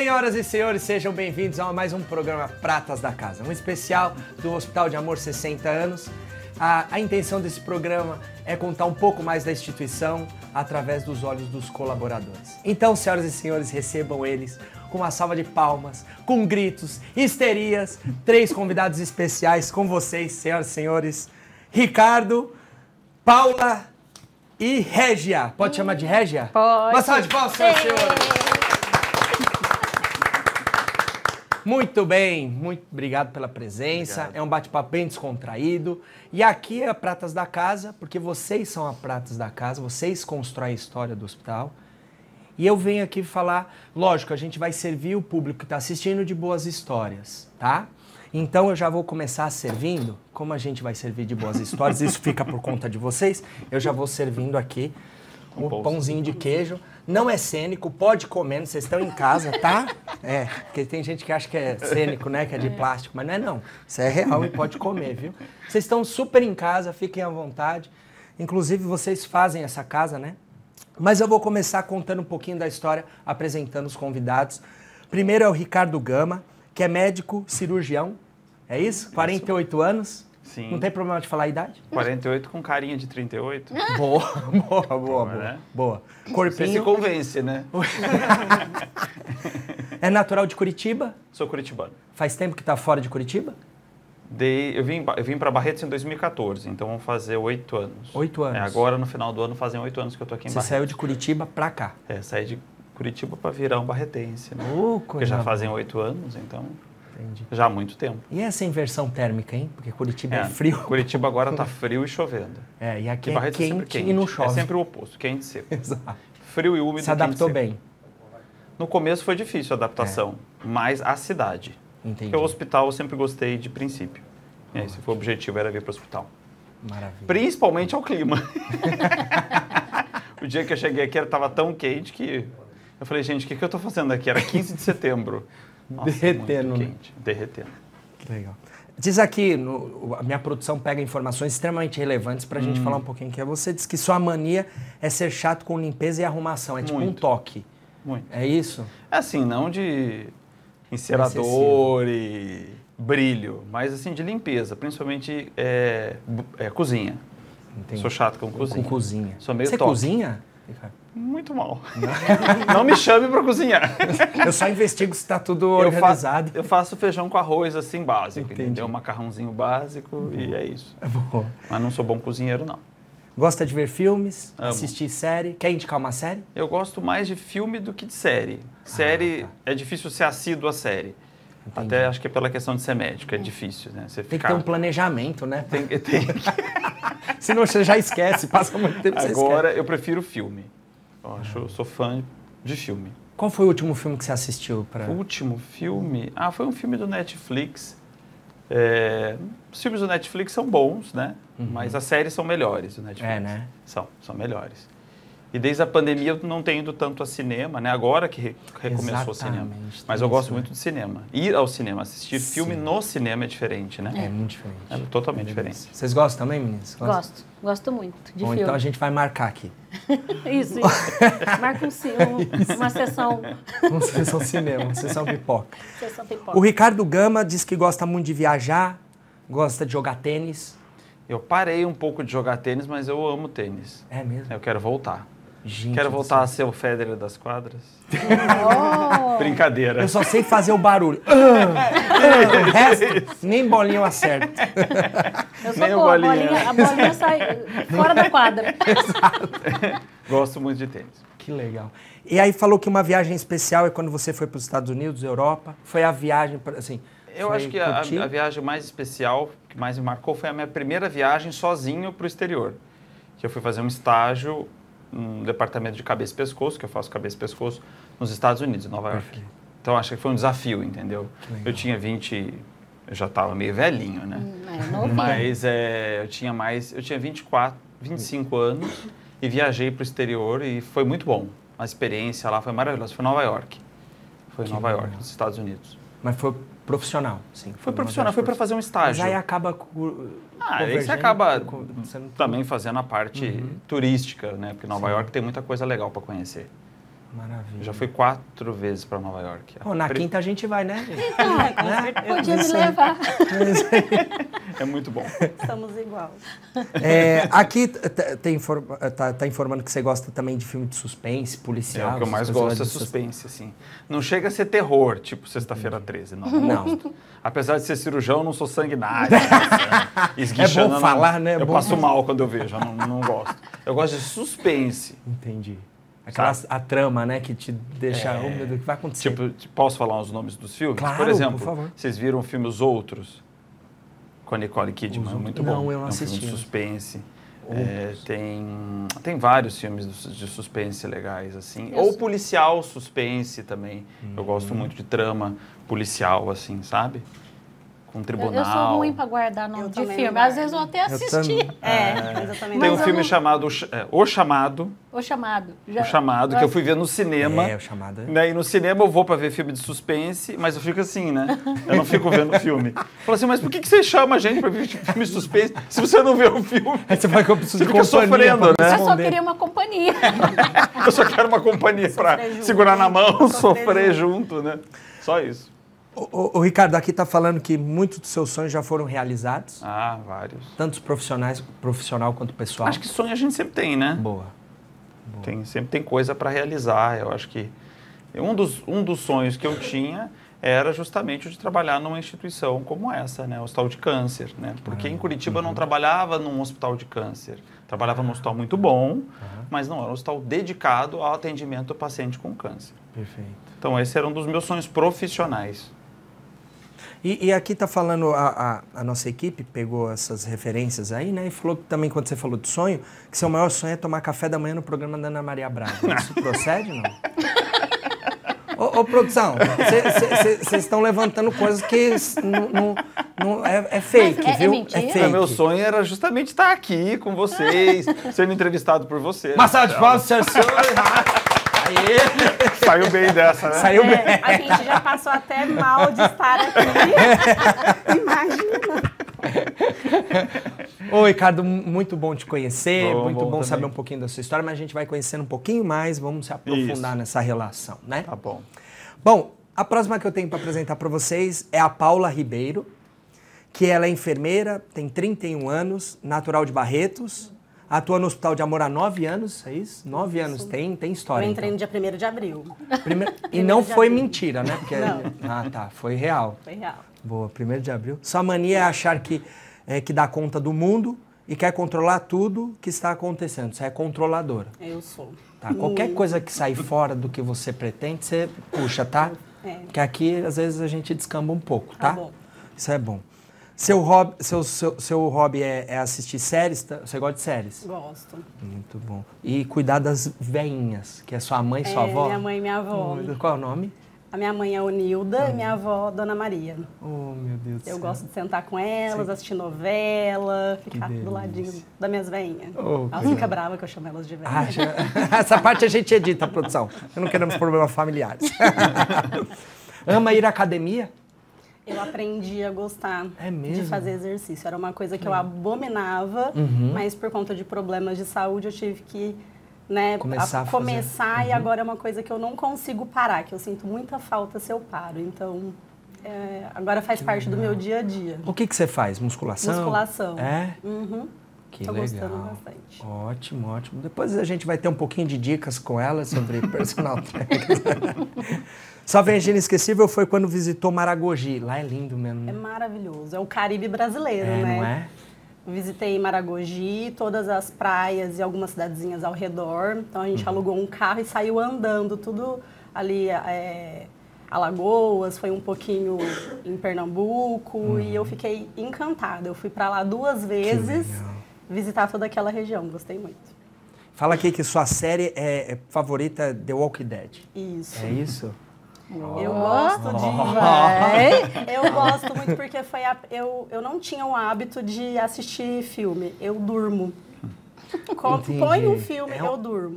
Senhoras e senhores, sejam bem-vindos a mais um programa Pratas da Casa, um especial do Hospital de Amor 60 anos. A, a intenção desse programa é contar um pouco mais da instituição através dos olhos dos colaboradores. Então, senhoras e senhores, recebam eles com uma salva de palmas, com gritos, histerias, três convidados especiais com vocês, senhoras e senhores, Ricardo, Paula e Régia. Pode chamar de Régia? Pode. Uma salva de palmas, senhoras e senhores. Muito bem, muito obrigado pela presença. Obrigado. É um bate-papo bem descontraído. E aqui é a Pratas da Casa, porque vocês são a Pratas da Casa, vocês constroem a história do hospital. E eu venho aqui falar, lógico, a gente vai servir o público que está assistindo de boas histórias, tá? Então eu já vou começar servindo. Como a gente vai servir de boas histórias, isso fica por conta de vocês. Eu já vou servindo aqui o pão. pãozinho de queijo. Não é cênico, pode comer, vocês estão em casa, tá? É, porque tem gente que acha que é cênico, né? Que é de plástico, mas não é não. Isso é real e pode comer, viu? Vocês estão super em casa, fiquem à vontade. Inclusive, vocês fazem essa casa, né? Mas eu vou começar contando um pouquinho da história, apresentando os convidados. Primeiro é o Ricardo Gama, que é médico cirurgião. É isso? 48 anos. Sim. Não tem problema de falar a idade? 48 com carinha de 38. Boa, boa, boa, boa. né? boa. Você se Corpinho. convence, né? É natural de Curitiba? Sou curitibano. Faz tempo que tá fora de Curitiba? Dei, eu vim, eu vim para Barretos em 2014, então vão fazer oito anos. Oito anos. É, agora, no final do ano, fazem oito anos que eu tô aqui em Você Barretos. saiu de Curitiba pra cá. É, saí de Curitiba para virar um barretense, né? Uh, Porque já fazem oito anos, então Entendi. já há muito tempo. E essa inversão térmica, hein? Porque Curitiba é, frio. Curitiba agora tá frio e chovendo. É, e aqui E é Barretos é quente, sempre quente. e não chove. É sempre o oposto, quente e seco. Exato. Frio e úmido, Se adaptou quente bem. No começo foi difícil a adaptação, mas a cidade. Entendi. Porque o hospital eu sempre gostei de princípio. E aí, se for o objetivo, era vir para o hospital. Maravilha. Principalmente ao clima. o dia que eu cheguei aqui estava tão quente que eu falei, gente, o que, que eu estou fazendo aqui? Era 15 de setembro. Nossa, Derretendo, Muito né? quente. Derretendo. Que legal. Diz aqui, no- a minha produção pega informações extremamente relevantes pra Hum. gente falar um pouquinho que Você disse que sua mania é ser chato com limpeza e arrumação. É tipo um Muito. toque. Muito. É isso? É assim, não de encerador e brilho, mas assim de limpeza, principalmente é, é, cozinha. Entendi. Sou chato com cozinha. Com cozinha. Sou meio Você toque. cozinha? Muito mal. Não me chame para cozinhar. Eu só investigo se tá tudo Eu organizado. eu faço feijão com arroz assim básico, Entendi. entendeu? Um macarrãozinho básico e é isso. Boa. Mas não sou bom cozinheiro não. Gosta de ver filmes, Amo. assistir série? Quer indicar uma série? Eu gosto mais de filme do que de série. Série é difícil ser assíduo a série. Entendi. Até acho que é pela questão de ser médico, é difícil, né? Você Tem que ter um planejamento, né? tem, tem... Senão você já esquece, passa muito tempo. Agora eu prefiro filme. Eu acho, eu sou fã de filme. Qual foi o último filme que você assistiu? Pra... O último filme, ah, foi um filme do Netflix. É, os filmes do Netflix são bons, né? Mas as séries são melhores do Netflix. Uhum. É, né? São, são melhores. E desde a pandemia eu não tenho ido tanto a cinema, né? Agora que re- recomeçou o cinema. Exatamente, Mas eu gosto isso, né? muito de cinema. Ir ao cinema, assistir filme Sim. no cinema é diferente, né? É muito diferente. É totalmente diferente. Vocês gostam também, meninas? Gostam? Gosto, gosto muito de Bom, filme. então a gente vai marcar aqui. Isso, isso. Marca um, um- uma sessão, Uma sessão cinema, uma sessão pipoca. sessão pipoca. O Ricardo Gama diz que gosta muito de viajar, gosta de jogar tênis. Eu parei um pouco de jogar tênis, mas eu amo tênis. É mesmo? Eu quero voltar. Gente quero voltar a ser o Federer das quadras. Oh, Brincadeira. Eu só sei fazer o barulho. Ah, ah, o resto, nem bolinha eu acerto. eu sou Nem o boa, a bolinha. bolinha, a bolinha sai fora da quadra. Gosto muito de tênis. Que legal. E aí falou que uma viagem especial é quando você foi para os Estados Unidos, Europa. Foi a viagem, pra- assim... Eu acho que a, a viagem mais especial, que mais me marcou, foi a minha primeira viagem sozinho para o exterior. Que eu fui fazer um estágio no departamento de cabeça e pescoço, que eu faço cabeça e pescoço, nos Estados Unidos, em Nova York. Perfeito. Então acho que foi um desafio, entendeu? Eu tinha 20, eu já estava meio velhinho, né? É, novinha. Mas é, eu tinha mais, eu tinha 24, 25 anos e viajei para o exterior e foi muito bom. A experiência lá foi maravilhosa. Foi em Nova York. Foi Que Nova legal. York, nos Estados Unidos. Mas foi profissional, sim. Foi uma profissional, foi para fazer um Mas estágio. aí acaba Ah, aí você acaba com- você não- também fazendo a parte Uhum. turística, né? Porque Nova Sim. York tem muita coisa legal para conhecer. Maravilha. Já fui quatro vezes para Nova York. Pô, na quinta a gente vai, né? Né? Podia me levar. É muito bom. Estamos igual. É, aqui t- t- tem infor- tá, tá informando que você gosta também de filme de suspense, É, policial. o que eu mais gosto é suspense, assim. Não chega a ser terror, tipo Sexta-feira 13, não. Não. Apesar de ser cirurgião, eu não sou sanguinário. assim, esguichando, É bom eu não- falar, né? É Eu bom passo falar. mal quando eu vejo, eu não, não gosto. Eu gosto de suspense. Entendi. Aquela a trama, né, que te deixa, É. oh meu Deus, o que vai acontecer? Tipo, posso falar os nomes dos filmes? Claro, por exemplo, por favor. vocês viram o filme Os Outros? Com a Nicole Kidman, Os é muito bom. Não, eu não é um filme assisti. de suspense. É, tem, tem vários filmes de suspense legais, assim. Eu Ou policial suspense também. Eu Hum. gosto muito de trama policial, assim, sabe? Com Eu, tribunal. eu sou ruim pra guardar nome Eu de filme. não Às vezes eu até Eu assisti. também. É, eu também Tem um eu filme não- chamado O é, O Chamado, O chamado. Já- O Chamado, que eu fui ver no cinema. É, o chamado. Né? E no cinema eu vou pra ver filme de suspense, mas eu fico assim, né? Eu não fico vendo filme. Falo assim, mas por que, que você chama a gente pra ver filme de suspense se você não vê o filme? Aí você vai que eu preciso Você de fica sofrendo, né? Eu só queria uma companhia. Eu só quero uma companhia junto, segurar na hein? mão, Sofrer sofrer junto, né? Só isso. O, o- o Ricardo aqui tá falando que muitos dos seus sonhos já foram realizados, Ah, vários. tanto os profissionais, profissional quanto pessoal. Acho que sonho a gente sempre tem, né? boa. Tem, sempre tem coisa para realizar. Eu acho que um dos, um dos sonhos que eu tinha era justamente o de trabalhar numa instituição como essa, né? Hospital de câncer, né? Porque em Curitiba eu não trabalhava num hospital de câncer. Trabalhava num hospital muito bom, mas não era um hospital dedicado ao atendimento do paciente com câncer. Perfeito. Então esse era um dos meus sonhos profissionais. E, e aqui tá falando, a, a, a nossa equipe pegou essas referências aí, né? E falou que também, quando você falou de sonho, que seu maior sonho é tomar café da manhã no programa da Ana Maria Braga. Isso procede, não? Ô, ô, produção, vocês estão levantando coisas que não, é, é fake, Mas é- é viu? mentira? fake. Meu sonho era justamente estar aqui com vocês, sendo entrevistado por vocês. Salva de palmas, senhor Saiu bem dessa, né? saiu bem. É, a gente já passou até mal de estar aqui. Imagina. Ô, Ricardo, mu- muito bom te conhecer, Bom, muito bom bom, saber um pouquinho da sua história, mas a gente vai conhecendo um pouquinho mais, vamos se aprofundar Isso. nessa relação, né? Tá bom. Bom, a próxima que eu tenho para apresentar para vocês é a Paula Ribeiro, que ela é enfermeira, tem 31 anos, natural de Barretos, atua no Hospital de Amor há 9 anos, é isso? 9 anos, tem, tem Eu história. entrei no então. dia 1 de abril. Primeiro- E não foi abril. mentira, né? Porque, Não. Ah, tá, foi real. Foi real. Boa, 1 de abril. Sua mania é achar que, é, que dá conta do mundo e quer controlar tudo que está acontecendo. Você é controladora. Eu sou. Tá? Qualquer Muito. coisa que sair fora do que você pretende, você puxa, tá? É. Que aqui, às vezes, a gente descamba um pouco, tá? Tá bom. Isso é bom. Seu hobby, seu, seu, seu hobby é, é assistir séries? tá? Você gosta de séries? Gosto. Muito bom. E cuidar das veinhas, que é sua mãe e sua É, avó? Minha mãe e minha avó. Qual é o nome? A minha mãe é Onilda e minha avó, Dona Maria. Oh, meu Deus do Eu céu. gosto de sentar com elas, assistir novela, ficar do ladinho das minhas veinhas. Oh, Elas ficam bravas que eu chamo elas de velha. Ah, já- Essa parte a gente edita, produção. Eu não queremos problemas familiares. Ama ir à academia? Eu aprendi a gostar É? Hum. de fazer exercício. Era uma coisa que eu abominava, Uhum. mas por conta de problemas de saúde eu tive que né, Começar a. Uhum. começar e agora é uma coisa que eu não consigo parar, que eu sinto muita falta se eu paro. Então, é, agora faz parte do meu dia a dia. O que, que você faz? Musculação? Musculação. É? Uhum. Que Tô legal. gostando bastante. Ótimo, ótimo. Depois a gente vai ter um pouquinho de dicas com ela sobre personal trainer. Sua viagem inesquecível foi quando visitou Maragogi. Lá é lindo mesmo. É né? maravilhoso. É o Caribe brasileiro, É, né? não é? Visitei Maragogi, todas as praias e algumas cidadezinhas ao redor. Então a gente Uhum. alugou um carro e saiu andando, tudo ali, é, Alagoas, foi um pouquinho em Pernambuco e eu fiquei encantada. Eu fui para lá duas vezes Uhum. visitar toda aquela região, gostei muito. Fala aqui que sua série é, é favorita é The Walking Dead. Isso. É isso? Eu gosto de. Vai. Eu gosto muito porque foi a- eu, eu não tinha o hábito de assistir filme. Eu durmo. Com-. Põe um filme, É eu durmo.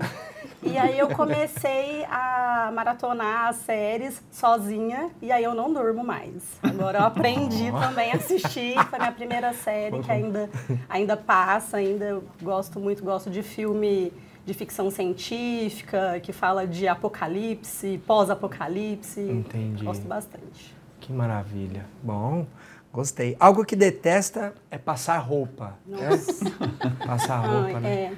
E aí eu comecei a maratonar as séries sozinha e aí eu não durmo mais. Agora eu aprendi também a assistir. Foi minha primeira série que ainda, ainda passa, ainda gosto muito, gosto de filme de ficção científica, que fala de apocalipse, pós-apocalipse. Entendi. Gosto bastante. Que maravilha. Bom, gostei. Algo que detesta é passar roupa. né? Passar roupa, Ai, né? é.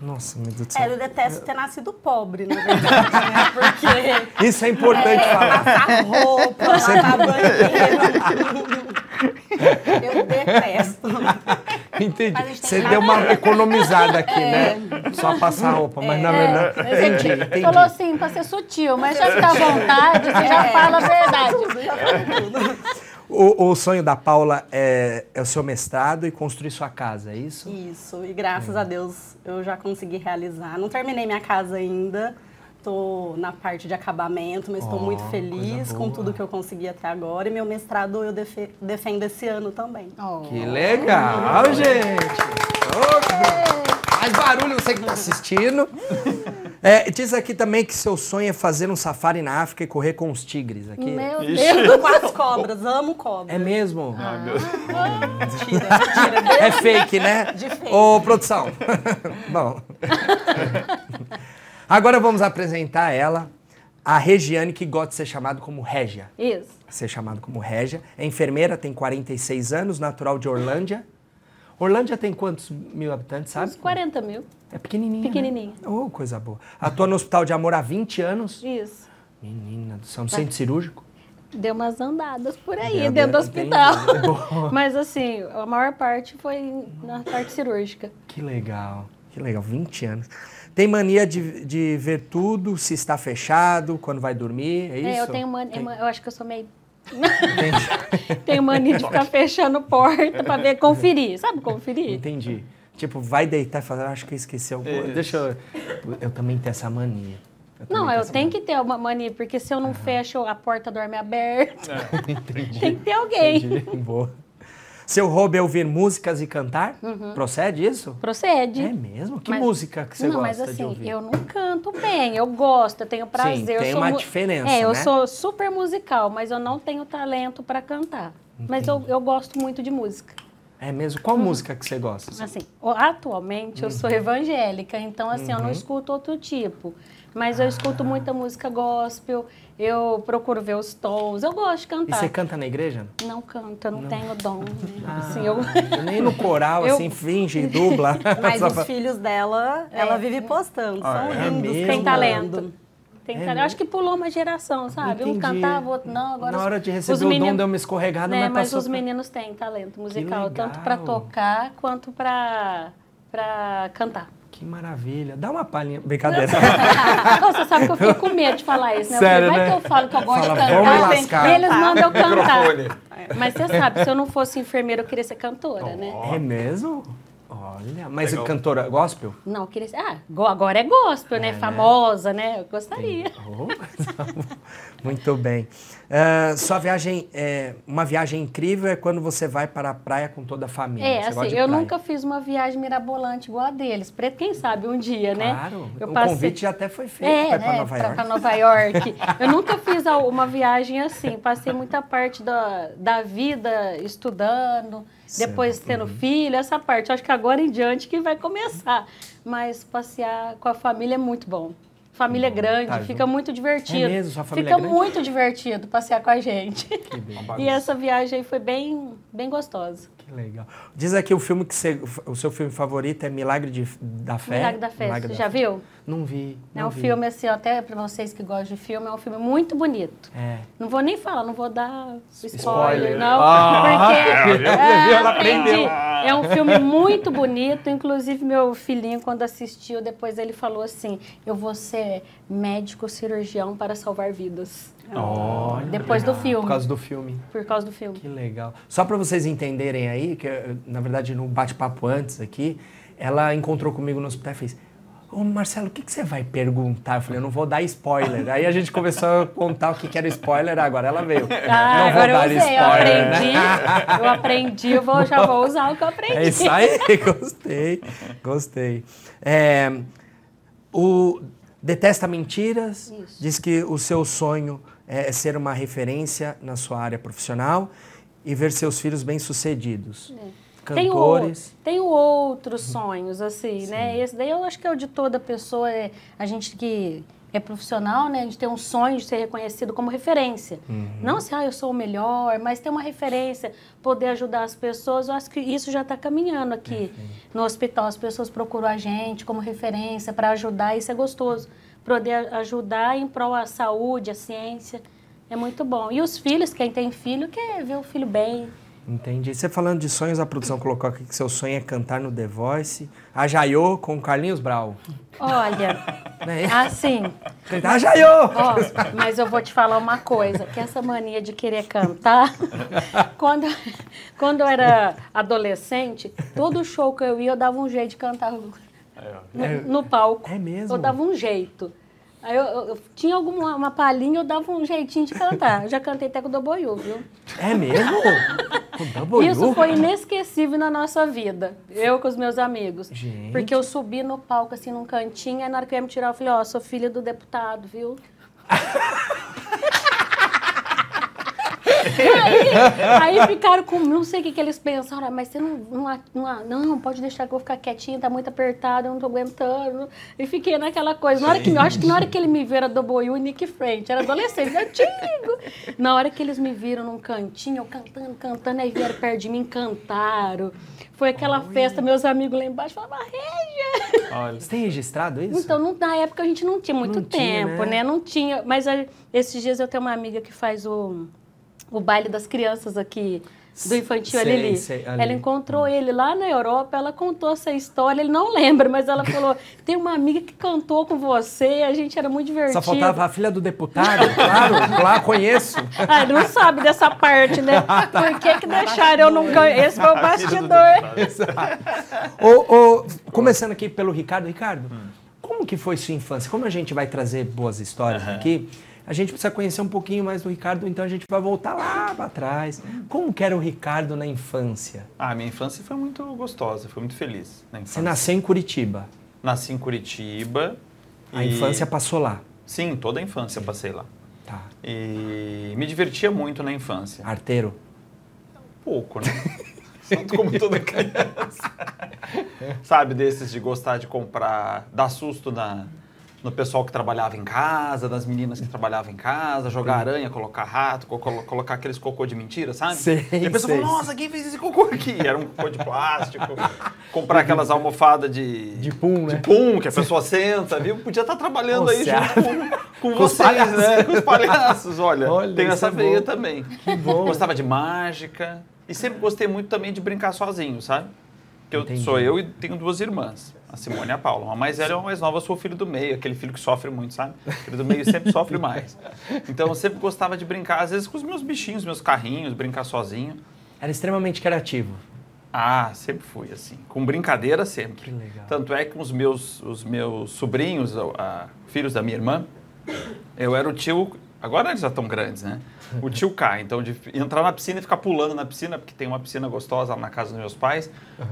Nossa, meu Deus do É, céu. eu detesto ter nascido pobre, na verdade, né? Porque Isso é importante falar. passar roupa, lavar banheiro. Eu detesto. Entendi. Você deu uma economizada aqui, né? Só passar roupa, mas na verdade. É, Entendi, você entendi. falou assim pra ser sutil, mas já tá à vontade, você já fala a verdade. O, o sonho da Paula é, é o seu mestrado e construir sua casa, é isso? Isso, e graças a Deus eu já consegui realizar. Não terminei minha casa ainda, estou na parte de acabamento, mas estou Oh, muito feliz com tudo que eu consegui até agora. E meu mestrado eu defe- defendo esse ano também. Que legal, gente! Ô, Faz barulho você que está assistindo. É, diz aqui também que seu sonho é fazer um safari na África e correr com os tigres aqui. Meu Ixi. Deus. Com as cobras, amo cobras. É mesmo? Mentira, mentira. É fake, né? De fake. Ô, produção. Bom. Agora vamos apresentar ela, a Regiane, que gosta de ser chamado como Régia. Isso. Ser chamado como Régia. É enfermeira, tem 46 anos, natural de Orlândia. Orlândia tem quantos mil habitantes, sabe? Uns 40 mil. É pequenininha. Pequenininha. Né? Oh, coisa boa. Atua no Hospital de Amor há 20 anos. Isso. Menina do céu, no centro cirúrgico. Deu umas andadas por aí, Deu, dentro do hospital. Mas assim, a maior parte foi na parte cirúrgica. Que legal, que legal, 20 anos. Tem mania de, de ver tudo, se está fechado, quando vai dormir, é isso? É, eu tenho mania, Tem- eu acho que eu sou meio. Entendi. tenho mania de ficar fechando porta pra ver, conferir. Sabe conferir? Entendi. Tipo, vai deitar e falar, acho que eu esqueci alguma coisa. Isso. Deixa eu... Eu também tenho essa mania. Não, eu tenho que ter uma mania, porque se eu não fecho, a porta dorme aberta. Tem que ter alguém. Entendi. Boa. Seu hobby é ouvir músicas e cantar? Procede isso? Procede. É mesmo? Que Mas- música que você não, gosta mas de assim, ouvir? eu não canto bem, eu gosto, eu tenho prazer. eu tem sou uma diferença, É, eu né? sou super musical, mas eu não tenho talento para cantar. Mas eu, eu gosto muito de música. É mesmo? Qual música que você gosta? Assim, o- atualmente eu sou Uhum. evangélica, então assim, eu não escuto outro tipo. Mas eu escuto muita música gospel, eu procuro ver os tons, eu gosto de E cantar. você canta na igreja? Não canto, eu não, tenho dom. Né? Ah, Assim, eu... Nem no coral, Eu- assim, finge e dubla. Mas os pra- filhos dela, ela vive postando. Ah, São é lindos. mesmo? Tem talento. Tem É talento. Eu mesmo? acho que pulou uma geração, sabe? Um Entendi. cantava, o outro não. Agora Na os- hora de os receber o dom, meninos- deu uma escorregada, né, mas mas os pra- meninos têm talento musical, tanto para tocar quanto para para cantar. Que maravilha. Dá uma palhinha. Brincadeira. Não, Você sabe que eu fico com medo de falar isso, né? Sério, vai né? que eu falo que eu gosto Fala, de cantar. vamos me lascar. E eles mandam eu cantar. Mas você sabe, se eu não fosse enfermeira, eu queria ser cantora, né? É mesmo? Olha, mas Legal. cantora gospel? Não, queria ser. Ah, go- agora é gospel, né? né? Famosa, né? Eu gostaria. Oh, Muito bem. Ah, sua viagem, é, uma viagem incrível é quando você vai para a praia com toda a família. É, Você assim, eu praia. nunca fiz uma viagem mirabolante igual a deles. Pre- Quem sabe um dia, né? Claro, Eu o passei- convite já até foi feito É, para ir para né, Nova pra- York. pra Nova York. Eu nunca fiz uma viagem assim. Passei muita parte da, da vida estudando, depois Certo. tendo filho, essa parte. Acho que agora em diante que vai começar. Mas passear com a família é muito bom. Família grande, tá fica junto. muito divertido. É mesmo? Sua família fica é muito divertido passear com a gente. Que bem. E essa viagem aí foi bem, bem gostosa. Que legal. Diz aqui o filme que você, o seu filme favorito é Milagre de- da Fé. Milagre da Fé, Milagre você da já Fé. viu? Não vi. É não um vi. filme assim, até para vocês que gostam de filme, é um filme muito bonito. É. Não vou nem falar, não vou dar spoiler, Spoiler. não, Ah, porque é, Ela aprendi. É um filme muito bonito, inclusive meu filhinho quando assistiu, depois ele falou assim: "Eu vou ser médico cirurgião para salvar vidas". Olha, Depois do legal. filme. Por causa do filme. Por causa do filme. Que legal. Só para vocês entenderem aí, que na verdade no bate-papo antes aqui, ela encontrou comigo no hospital e fez: Ô Marcelo, o que, que você vai perguntar? Eu falei: Eu não vou dar spoiler. aí a gente começou a contar o que, que era spoiler, agora ela veio. Ah, não agora eu dar usei, eu spoiler, né? aprendi, eu aprendi, eu vou, já vou usar o que eu aprendi. É isso aí, gostei, gostei. É, o Detesta Mentiras, Isso. diz que o seu sonho é ser uma referência na sua área profissional e ver seus filhos bem-sucedidos. Tenho, cantores. tenho outros sonhos, assim, né? Esse daí eu acho que é o de toda pessoa, é a gente que é profissional, né? A gente tem um sonho de ser reconhecido como referência. Não assim, ah, eu sou o melhor, mas ter uma referência, poder ajudar as pessoas. Eu acho que isso já está caminhando aqui no hospital. As pessoas procuram a gente como referência para ajudar, isso é gostoso. Poder ajudar em prol da saúde, a ciência, é muito bom. E os filhos, quem tem filho, quer ver o filho bem. Entendi. Você falando de sonhos, a produção colocou aqui que seu sonho é cantar no The Voice. A Jaiô com Carlinhos Brau. Olha, Né? assim, A Jaiô! Ó, mas eu vou te falar uma coisa, que essa mania de querer cantar, quando, quando eu era adolescente, todo show que eu ia, eu dava um jeito de cantar no, no palco. É mesmo? Eu dava um jeito. Aí eu, eu- eu tinha alguma uma palhinha, eu dava um jeitinho de cantar. Eu já cantei até com o Doboiú, viu? É mesmo? Double Isso foi inesquecível na nossa vida. Eu com os meus amigos. Gente. Porque eu subi no palco, assim, num cantinho, aí na hora que eu ia me tirar, eu falei, ó, sou filha do deputado, viu? aí, aí ficaram com. Não sei o que, que eles pensaram, mas você não, não, não. Não, pode deixar que eu vou ficar quietinha, tá muito apertado, eu não tô aguentando. E fiquei naquela coisa. Na hora que, eu acho que na hora que ele me viu era do Boiú e Nick Frente, era adolescente, antigo. Na hora que eles me viram num cantinho, eu cantando, cantando, aí vieram perto de mim, cantaram. Foi aquela festa, meus amigos lá embaixo falavam, Régia! Olha. Você tem registrado isso? Então, não- na época a gente não tinha muito Não tinha, tempo, né? né? Não tinha. Mas a- esses dias eu tenho uma amiga que faz o, o baile das crianças aqui do infantil, a Sei, Lili. sei, a Lili. Ela encontrou ele lá na Europa, ela contou essa história, ele não lembra, mas ela falou: tem uma amiga que cantou com você, a gente era muito divertido. Só faltava a filha do deputado, claro, lá conheço. Ah, não sabe dessa parte, né? Ah, tá. Por que, que deixaram eu não ganhar? Esse foi o bastidor. Ô, ô, começando aqui pelo Ricardo. Ricardo, como que foi sua infância? Como a gente vai trazer boas histórias aqui, a gente precisa conhecer um pouquinho mais do Ricardo, então a gente vai voltar lá para trás. Como que era o Ricardo na infância? Ah, minha infância foi muito gostosa, foi muito feliz. Na Você nasceu em Curitiba. Nasci em Curitiba. A e- infância passou lá. Sim, toda a infância passei lá. Tá. E me divertia muito na infância. Arteiro. Pouco, né? Tanto como toda criança. Sabe, desses de gostar de comprar, dar susto na, no pessoal que trabalhava em casa, das meninas que trabalhavam em casa, jogar aranha, colocar rato, co- colo- colocar aqueles cocô de mentira, sabe? Sei, e a pessoa falou, nossa, quem fez esse cocô aqui? Era um cocô de plástico. comprar aquelas almofadas de... De pum, né? De pum, que a pessoa senta, viu? Podia estar trabalhando aí junto com, com, Com vocês, né? Com os palhaços, olha. Olha, tem essa é veia bom. também. Que bom. Gostava de mágica. E sempre gostei muito também de brincar sozinho, sabe? Porque eu Entendi. sou eu e tenho duas irmãs, a Simone e a Paula. Uma mais velha e uma mais nova, eu sou o filho do meio, aquele filho que sofre muito, sabe? O filho do meio sempre sofre mais. Então eu sempre gostava de brincar, às vezes com os meus bichinhos, meus carrinhos, brincar sozinho. Era extremamente criativo. Ah, sempre fui assim. Com brincadeira sempre. Que legal. Tanto é que os meus, os meus sobrinhos, ah, filhos da minha irmã, eu era o tio. Agora eles já estão grandes, né? O tio K. Então, de entrar na piscina e ficar pulando na piscina, porque tem uma piscina gostosa lá na casa dos meus pais,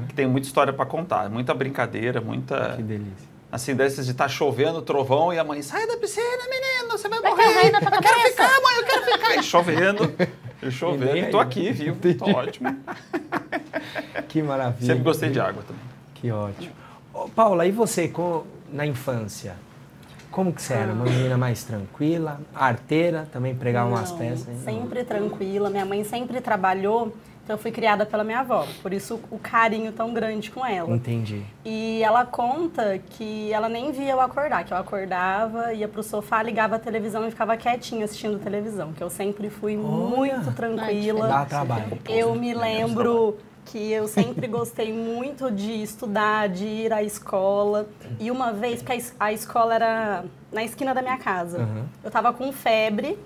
que tem muita história para contar. Muita brincadeira, muita. Que delícia. Assim, desses de estar chovendo, trovão, e a mãe, sai da piscina, menino, você vai Vai morrer. tua Eu quero cabeça." ficar, mãe, eu quero ficar. E chovendo, e chovendo, e tô aqui, né? viu? Tô ótimo. Que maravilha. Sempre gostei de água também. Que ótimo. Ô, Paula, e você com- na infância? Como que você era? Uma menina mais tranquila, arteira, também pregava umas Não, peças? hein? Sempre tranquila. Minha mãe sempre trabalhou, então eu fui criada pela minha avó. Por isso o carinho tão grande com ela. Entendi. E ela conta que ela nem via eu acordar, que eu acordava, ia pro sofá, ligava a televisão e ficava quietinha assistindo televisão, que eu sempre fui muito tranquila. Dá trabalho. Eu me lembro que eu sempre gostei muito de estudar, de ir à escola. E uma vez, porque a es- a escola era na esquina da minha casa, Uhum. eu tava com febre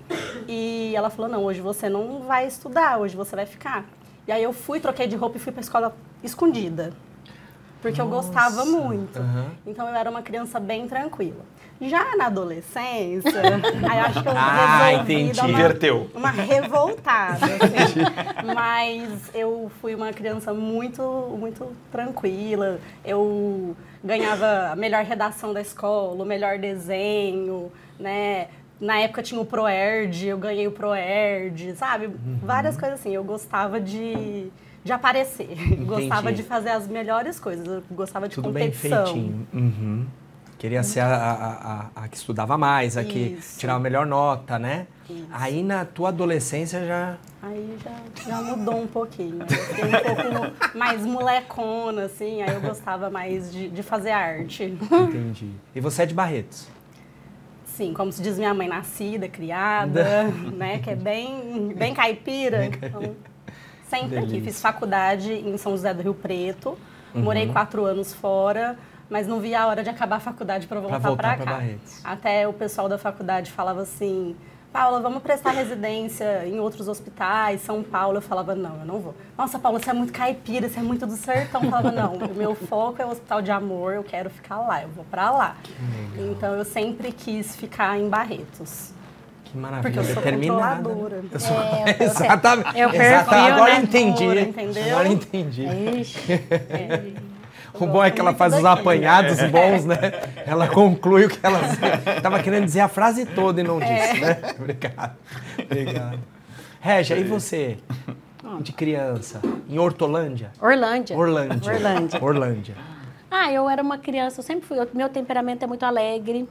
e ela falou: Não, hoje você não vai estudar, hoje você vai ficar. E aí eu fui, troquei de roupa e fui pra escola escondida. Porque eu gostava Nossa, muito. aham. Então eu era uma criança bem tranquila. Já na adolescência, aí eu acho que eu Ah, entendi. uma, Inverteu. uma revoltada. assim. Mas eu fui uma criança muito, muito tranquila. Eu ganhava a melhor redação da escola, o melhor desenho, né? Na época tinha o Proerd, eu ganhei o Proerd, sabe? Uhum. Várias coisas assim. Eu gostava de, de aparecer. Gostava de fazer as melhores coisas. Eu gostava de Tudo competição. bem feitinho. Uhum. Queria ser a, a, a, a que estudava mais, a que Isso. tirava a melhor nota, né? Isso. Aí na tua adolescência já. Aí já, já mudou um pouquinho. Eu fiquei um pouco mais molecona, assim. Aí eu gostava mais de, de fazer arte. Entendi. E você é de Barretos? Sim, como se diz minha mãe, nascida, criada, né? Que é bem, bem caipira. Então, sempre aqui. Delícia. Fiz faculdade em São José do Rio Preto. Uhum. Morei quatro anos fora, mas não via a hora de acabar a faculdade para voltar voltar para pra cá. Barretos. Até o pessoal da faculdade falava assim. Paula, vamos prestar residência em outros hospitais, São Paulo. Eu falava, não, eu não vou. Nossa, Paula, você é muito caipira, você é muito do sertão. Eu falava, não, o meu foco é o hospital de amor, eu quero ficar lá, eu vou pra lá. Então eu sempre quis ficar em Barretos. Que maravilha. Porque eu sou Determinada. controladora. Eu sou... É, Exatamente. é o Exato. perfil, Agora né? eu entendi. Entendeu? Agora eu entendi. É. O bom é que ela faz os daqui. apanhados bons, né? Ela conclui o que ela estava querendo dizer a frase toda e não disse, né? Obrigado. Obrigado. Régia, e você? De criança, em Hortolândia? Orlândia. Orlândia. Orlândia. Orlândia. Ah, eu era uma criança, eu sempre fui. eu- Meu temperamento é muito alegre,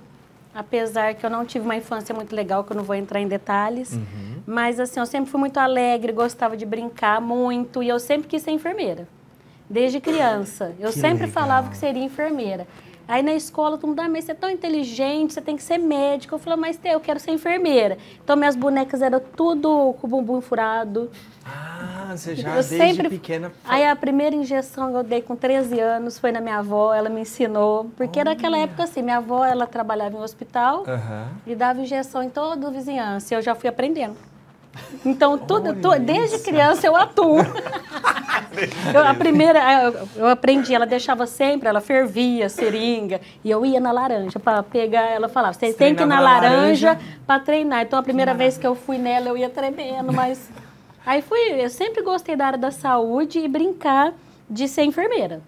apesar que eu não tive uma infância muito legal, que eu não vou entrar em detalhes. Uhum. Mas assim, eu sempre fui muito alegre, gostava de brincar muito e eu sempre quis ser enfermeira. Desde criança. Eu Que sempre legal. falava que seria enfermeira. Aí na escola, todo mundo, ah, mas você é tão inteligente, você tem que ser médico. Eu falei, mas eu quero ser enfermeira. Então minhas bonecas eram tudo com o bumbum furado. Ah, você já Eu desde sempre- pequena... Aí a primeira injeção que eu dei com 13 anos foi na minha avó, ela me ensinou. Porque naquela época, assim, minha avó, ela trabalhava em um hospital Aham. e dava injeção em toda a vizinhança. E eu já fui aprendendo. Então, tudo, tu- desde criança eu atuo. Eu, a primeira, eu, eu aprendi, ela deixava sempre, ela fervia a seringa, e eu ia na laranja para pegar, ela falava, você tem que ir na laranja, laranja? para treinar. Então, a primeira vez que eu fui nela, eu ia tremendo, mas... Aí fui, eu sempre gostei da área da saúde e brincar de ser enfermeira.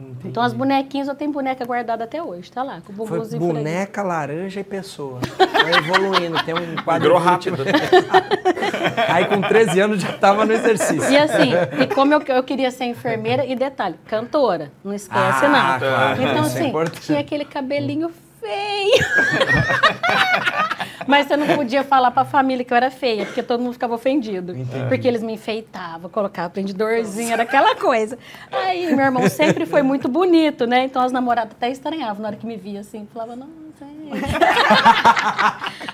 Entendi. Então, as bonequinhas, eu tenho boneca guardada até hoje, tá lá, com o Foi bumbumzinho furadinho. boneca, laranja e pessoa. Foi evoluindo, tem um quadro rápido. Aí com 13 anos já estava no exercício. E assim, e como eu, eu queria ser enfermeira, e detalhe, cantora, não esquece Ah, não. então isso é assim, importante. tinha aquele cabelinho feio. Mas você não podia falar pra família que eu era feia, porque todo mundo ficava ofendido. Porque eles me enfeitavam, colocavam prendedorzinho, era aquela coisa. Aí meu irmão sempre foi muito bonito, né? Então as namoradas até estranhavam na hora que me via assim, falavam, não,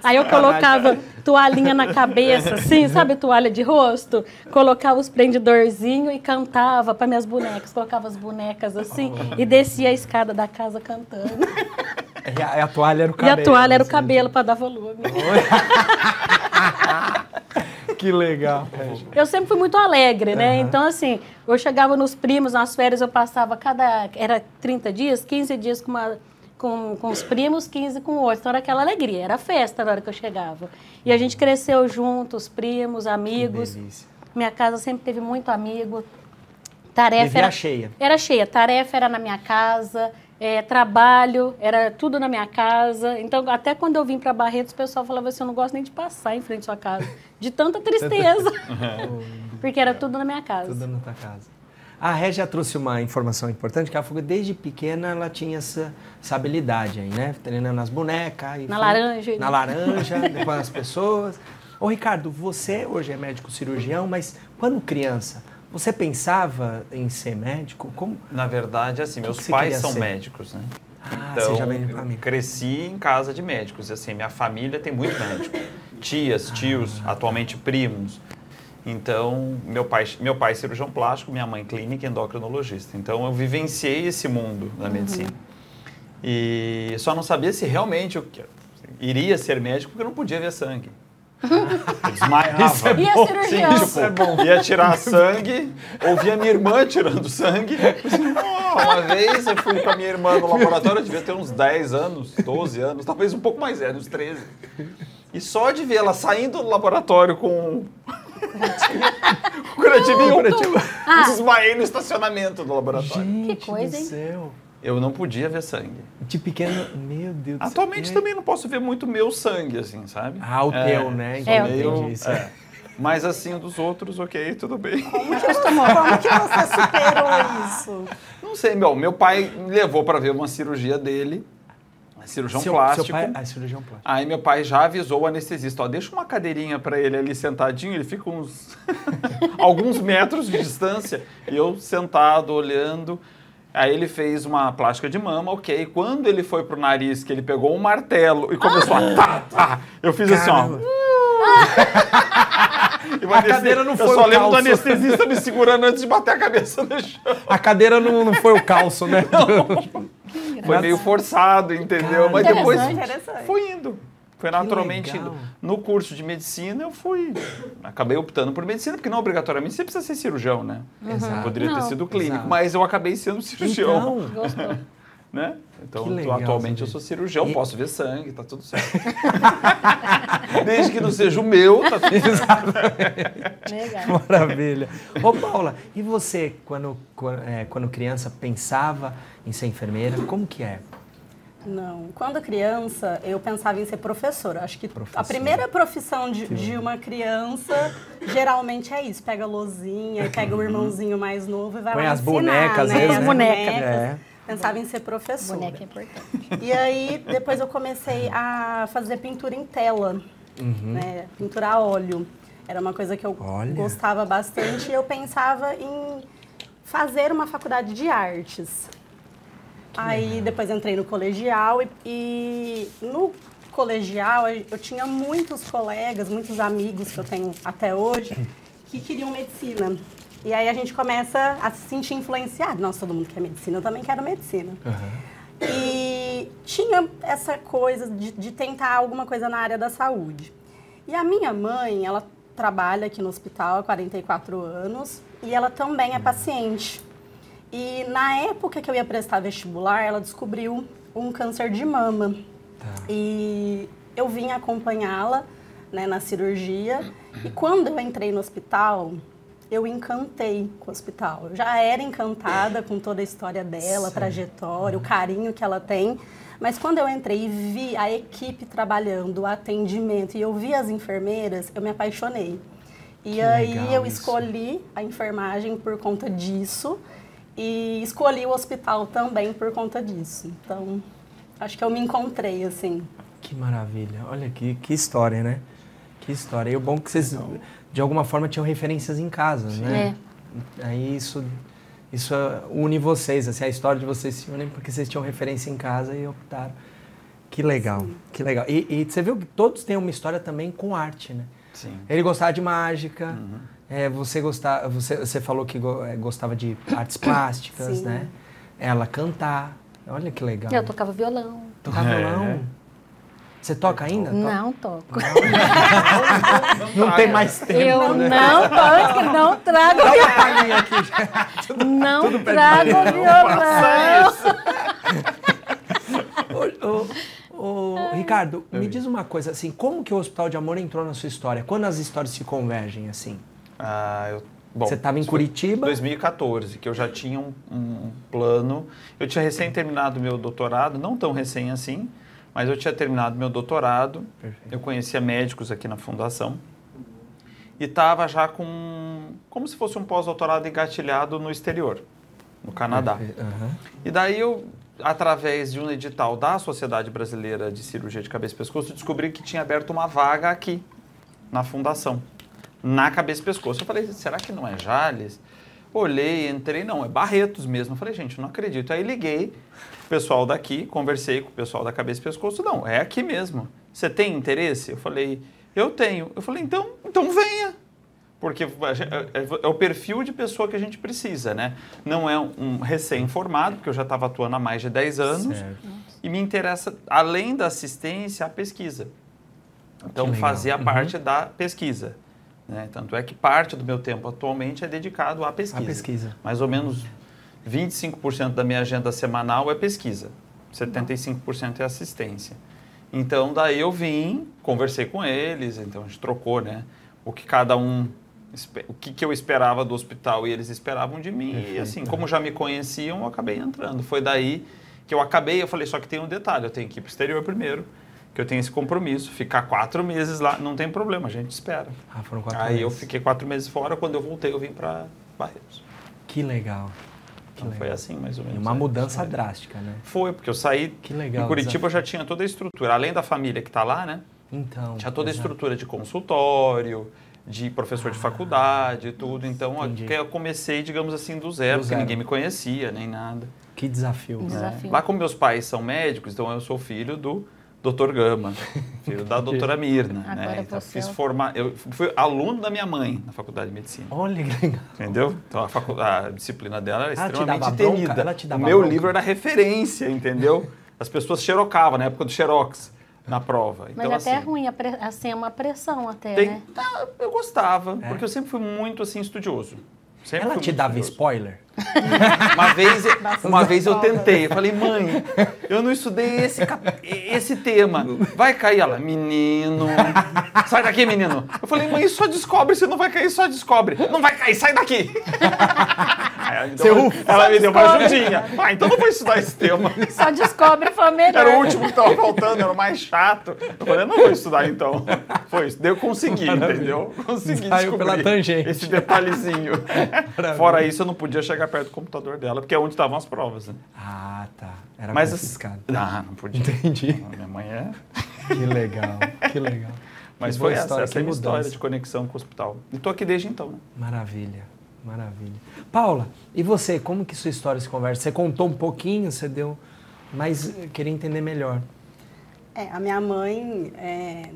Aí eu colocava toalhinha na cabeça, assim, sabe toalha de rosto? Colocava os prendedorzinhos e cantava para minhas bonecas. Colocava as bonecas assim e descia a escada da casa cantando. E a, a toalha era o e cabelo. a toalha era o cabelo para dar volume. Que legal. Eu sempre fui muito alegre, né? Então, assim, eu chegava nos primos, nas férias eu passava cada. Era 30 dias, 15 dias com, uma, com, com os primos, 15 com outros. Então era aquela alegria, era festa na hora que eu chegava. E a gente cresceu juntos, os primos, amigos. Minha casa sempre teve muito amigo. Tarefa era cheia. Era cheia. Tarefa era na minha casa, é, trabalho era tudo na minha casa. Então, até quando eu vim para Barretos, o pessoal falava assim: eu não gosto nem de passar em frente à sua casa, de tanta tristeza. Porque era tudo na minha casa. Tudo na tua casa. A Régia trouxe uma informação importante, que ela falou que desde pequena ela tinha essa, essa habilidade aí, né? Treinando as bonecas. e Na foi- laranja. Na laranja, depois as pessoas. Ô Ricardo, você hoje é médico cirurgião, mas quando criança, você pensava em ser médico? Como? Na verdade, assim, meus que pais são ser? médicos, né? Ah, Então, você já de eu cresci em casa de médicos. e, Assim, minha família tem muito médico. Tias, tios, atualmente primos. Então, meu pai, meu pai é cirurgião plástico, minha mãe clínica e endocrinologista. Então, eu vivenciei esse mundo da medicina. E só não sabia se realmente eu que- iria ser médico porque eu não podia ver sangue. Eu desmaiava. Isso é E a bom. cirurgião? Sim, tipo, é bom. ia tirar sangue, ouvia minha irmã tirando sangue. Oh, uma vez eu fui com a minha irmã no laboratório, eu devia ter uns 10 anos, 12 anos, talvez um pouco mais velho, uns 13. E só de ver ela saindo do laboratório com o curativo em um, Ah. desmaiei no estacionamento do laboratório. Gente coisa, do hein? céu. Eu não podia ver sangue. De pequeno, meu Deus do céu. Atualmente também não posso ver muito meu sangue, assim, sabe? Ah, o É, teu, né? É, o meio- Entendi isso. é. Mas assim, dos outros, ok, tudo bem. Como que, você, como que você superou isso? Não sei, meu, meu pai me levou para ver uma cirurgia dele, cirurgião Seu- plástico. Seu pai, ah, cirurgião plástico. Aí meu pai já avisou o anestesista, ó, deixa uma cadeirinha para ele ali sentadinho, ele fica uns alguns metros de distância, e eu sentado olhando. Aí ele fez uma plástica de mama, ok. Quando ele foi pro nariz, que ele pegou um martelo e começou a tá, tá, eu fiz assim, Caramba. ó. E o A cadeira não eu foi só o lembro do calço. anestesista me segurando antes de bater a cabeça no chão. A cadeira não, não foi o calço, né? Foi meio forçado, entendeu? Mas depois foi indo. Foi naturalmente indo. No curso de medicina, eu fui. Acabei optando por medicina, porque não obrigatoriamente você precisa ser cirurgião, né? Exato. Poderia ter Não. sido clínico, Exato. mas eu acabei sendo cirurgião. Então, Gostou. Né? Então, legal, atualmente eu sou cirurgião, E- posso ver sangue, tá tudo certo. Desde que não seja o meu, tá tudo certo. Legal. maravilha. Ô, Paula, e você, quando, quando, é, quando criança, pensava em ser enfermeira? Como que é? Não. Quando criança, eu pensava em ser professora. Acho que Professora. a primeira profissão de, de uma criança geralmente é isso. Pega a lousinha, e pega o irmãozinho mais novo e vai Põe lá as ensinar, bonecas, às né? vezes, As né? bonecas. É. Pensava em ser professora. Boneca é importante. E aí, depois eu comecei a fazer pintura em tela, né? Pintura a óleo. Era uma coisa que eu Olha. gostava bastante e eu pensava em fazer uma faculdade de artes. Aí depois entrei no colegial e, e no colegial eu eu tinha muitos colegas, muitos amigos que eu tenho até hoje que queriam medicina. E aí a gente começa a se sentir influenciado. Nossa, todo mundo quer medicina, eu também quero medicina. E tinha essa coisa de, de tentar alguma coisa na área da saúde. E a minha mãe, ela trabalha aqui no hospital há 44 anos e ela também é paciente. E na época que eu ia prestar vestibular, ela descobriu um câncer de mama. E eu vim acompanhá-la né, na cirurgia. E quando eu entrei no hospital, eu encantei com o hospital. Eu já era encantada com toda a história dela, a trajetória, o carinho que ela tem. Mas quando eu entrei e vi a equipe trabalhando, o atendimento, e eu vi as enfermeiras, eu me apaixonei. E Que aí eu isso. escolhi a enfermagem por conta disso. E escolhi o hospital também por conta disso. Então, acho que eu me encontrei, assim. Que maravilha. Olha que, que história, né? Que história. E o bom é que vocês, de alguma forma, tinham referências em casa, né? Aí isso, isso une vocês, assim, a história de vocês se unem porque vocês tinham referência em casa e optaram. Que legal, que legal. E, e você viu que todos têm uma história também com arte, né? Sim. Ele gostava de mágica, Uhum. É, você, gostava, você, você falou que é, gostava de artes plásticas, Sim. né? Ela cantar. Olha que legal. Eu tocava violão. Tocar É. violão. Você toca ainda? Não toco. Não tem mais tempo. Eu né? não toco, não trago Dá uma violão. palhinha aqui. já. Não trago violão. Ô, ô, ô, Ricardo, me diz uma coisa, assim, como que o Hospital de Amor entrou na sua história? Quando as histórias se convergem, assim? Ah, eu, bom, Você estava em Curitiba? 2014, que eu já tinha um, um plano. Eu tinha recém terminado meu doutorado, não tão recém assim, mas eu tinha terminado meu doutorado. Perfeito. Eu conhecia médicos aqui na fundação e estava já com como se fosse um pós-doutorado engatilhado no exterior, no Canadá. Aham. E daí eu, através de um edital da Sociedade Brasileira de Cirurgia de Cabeça e Pescoço, descobri que tinha aberto uma vaga aqui, na fundação, na cabeça e pescoço. Eu falei, será que não é Jales? Olhei, entrei, não, é Barretos mesmo. Eu falei, gente, não acredito. Aí liguei o pessoal daqui, conversei com o pessoal da cabeça e pescoço. Não, é aqui mesmo. Você tem interesse? Eu falei, eu tenho. Eu falei, então, então venha. Porque gen- é é o perfil de pessoa que a gente precisa, né? Não é um recém-formado, porque eu já estava atuando há mais de 10 anos. Certo. E me interessa, além da assistência, a pesquisa. Então, fazer a Uhum. parte da pesquisa. Né? Tanto é que parte do meu tempo atualmente é dedicado à pesquisa. A pesquisa. Mais ou menos 25% da minha agenda semanal é pesquisa, 75% é assistência. Então, daí eu vim, conversei com eles, então a gente trocou, né? O que cada um, o que, que eu esperava do hospital e eles esperavam de mim. E Perfeito. assim, como já me conheciam, eu acabei entrando. Foi daí que eu acabei, eu falei, só que tem um detalhe, eu tenho que ir para o exterior primeiro. Que eu tenho esse compromisso. Ficar quatro meses lá, não tem problema, a gente espera. Ah, foram quatro Aí eu meses. fiquei quatro meses fora, quando eu voltei eu vim para Barretos. Que legal. Que Então legal. foi assim, mais ou E menos. uma é, mudança drástica, né? Foi, porque eu saí. Que legal, Em Curitiba desafio. eu já tinha toda a estrutura. Além da família que está lá, né? Então. Tinha toda a estrutura de consultório, de professor de faculdade e tudo. Então Ah, Entendi. aqui eu comecei, digamos assim, do zero, Do porque zero. ninguém me conhecia, nem nada. Que desafio. Né? Desafio. Lá como meus pais são médicos, então eu sou filho do Dr. Gama, filho da doutora Mirna. Agora né? Então, você fiz é formar, eu fui aluno da minha mãe na faculdade de medicina. Olha que legal. Entendeu? Então a, facu- a disciplina dela era Ela te extremamente bronca? temida. Ela te dava o meu bronca? livro era referência, entendeu? As pessoas xerocavam na época do xerox na prova. Mas Então, até é assim, ruim, a pre- assim, é uma pressão até, tem- né? Ah, eu gostava, É? porque eu sempre fui muito assim estudioso. Sempre Ela te dava estudioso. spoiler? Uma vez, uma vez eu tentei, eu falei, mãe, eu não estudei esse, esse tema. Vai cair ela, menino. Sai daqui, menino. Eu falei, mãe, só descobre, se não vai cair, só descobre. Não vai cair, sai daqui. Aí ela me deu, Você uma- ufa. ela me deu uma ajudinha. Ah, então não vou estudar esse tema. Só descobre foi melhor. Era o último que estava faltando, era o mais chato. Eu falei, não vou estudar então. Foi isso. Daí eu consegui, Maravilha. entendeu? Consegui Saiu descobrir pela tangente. esse detalhezinho. Maravilha. Fora isso, eu não podia chegar perto do computador dela, porque é onde estavam as provas. Né? Ah, tá. Era Mas confiscado. Ah, não podia. Entendi. Ah, Minha mãe é. Que legal, que legal. Mas Que foi essa, história, essa é minha história de conexão com o hospital. E tô aqui desde então, né? Maravilha, maravilha. Paula, e você, como que sua história se conversa? Você contou um pouquinho, você deu, mas eu queria entender melhor. É, a minha mãe é,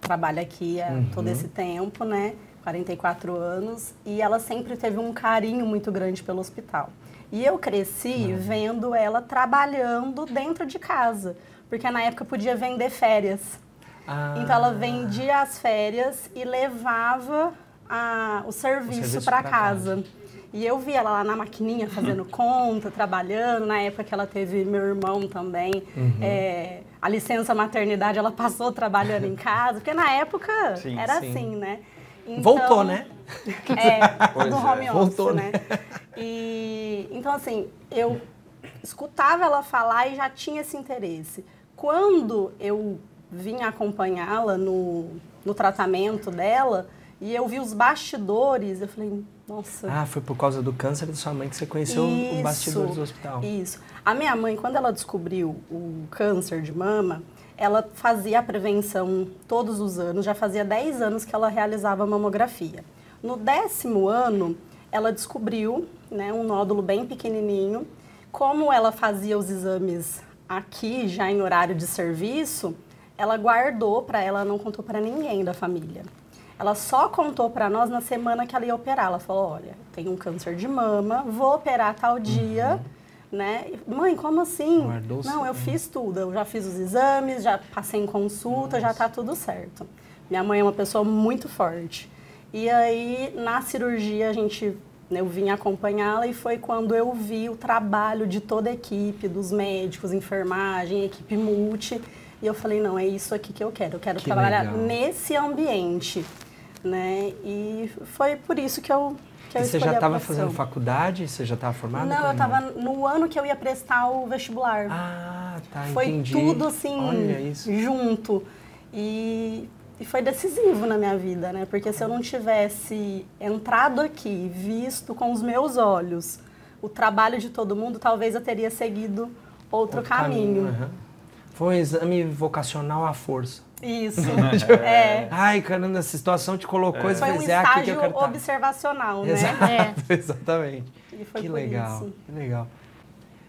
trabalha aqui há Uhum. todo esse tempo, né? 44 anos, e ela sempre teve um carinho muito grande pelo hospital. E eu cresci vendo ela trabalhando dentro de casa, porque na época podia vender férias. Ah, Então ela vendia as férias e levava a- o serviço serviço para pra casa. E eu vi ela lá na maquininha fazendo conta, trabalhando. Na época que ela teve meu irmão também. Uhum. É, a licença maternidade ela passou trabalhando em casa, porque na época Sim, era sim. assim, né? Voltou, né? É, Pois do é. home office, Voltou, né? E então assim, eu escutava ela falar e já tinha esse interesse. Quando eu vim acompanhá-la no, no tratamento dela e eu vi os bastidores, eu falei, nossa, Ah, foi por causa do câncer da sua mãe que você conheceu o Isso, bastidores do hospital. Isso. A minha mãe, quando ela descobriu o câncer de mama, ela fazia a prevenção todos os anos, já fazia 10 anos que ela realizava a mamografia. No décimo ano, ela descobriu né, um nódulo bem pequenininho. Como ela fazia os exames aqui, já em horário de serviço, ela guardou para ela, não contou para ninguém da família. Ela só contou para nós na semana que ela ia operar. Ela falou: olha, tem um câncer de mama, vou operar tal dia. Né? E, Mãe, como assim? Guardou Não, eu fiz tudo. Eu já fiz os exames, já passei em consulta, já tá tudo certo. Minha mãe é uma pessoa muito forte. E aí, na cirurgia, a gente, né, eu vim acompanhá-la e foi quando eu vi o trabalho de toda a equipe, dos médicos, enfermagem, equipe multi. E eu falei, não, é isso aqui que eu quero. Eu quero Que trabalhar legal. nesse ambiente, né? E foi por isso que eu que eu E você escolhi já estava fazendo faculdade? Você já estava formada? Não, eu estava no ano que eu ia prestar o vestibular. Ah, tá, foi entendi. tudo assim junto e, e foi decisivo na minha vida, né? Porque se eu não tivesse entrado aqui, visto com os meus olhos o trabalho de todo mundo, talvez eu teria seguido outro, caminho. aham. Foi um exame vocacional à força. Isso. é. Ai, caramba, essa situação te colocou e Foi um é aqui que eu estágio quero estar. observacional, né? Exato, É. exatamente. E foi que por legal, isso. que legal.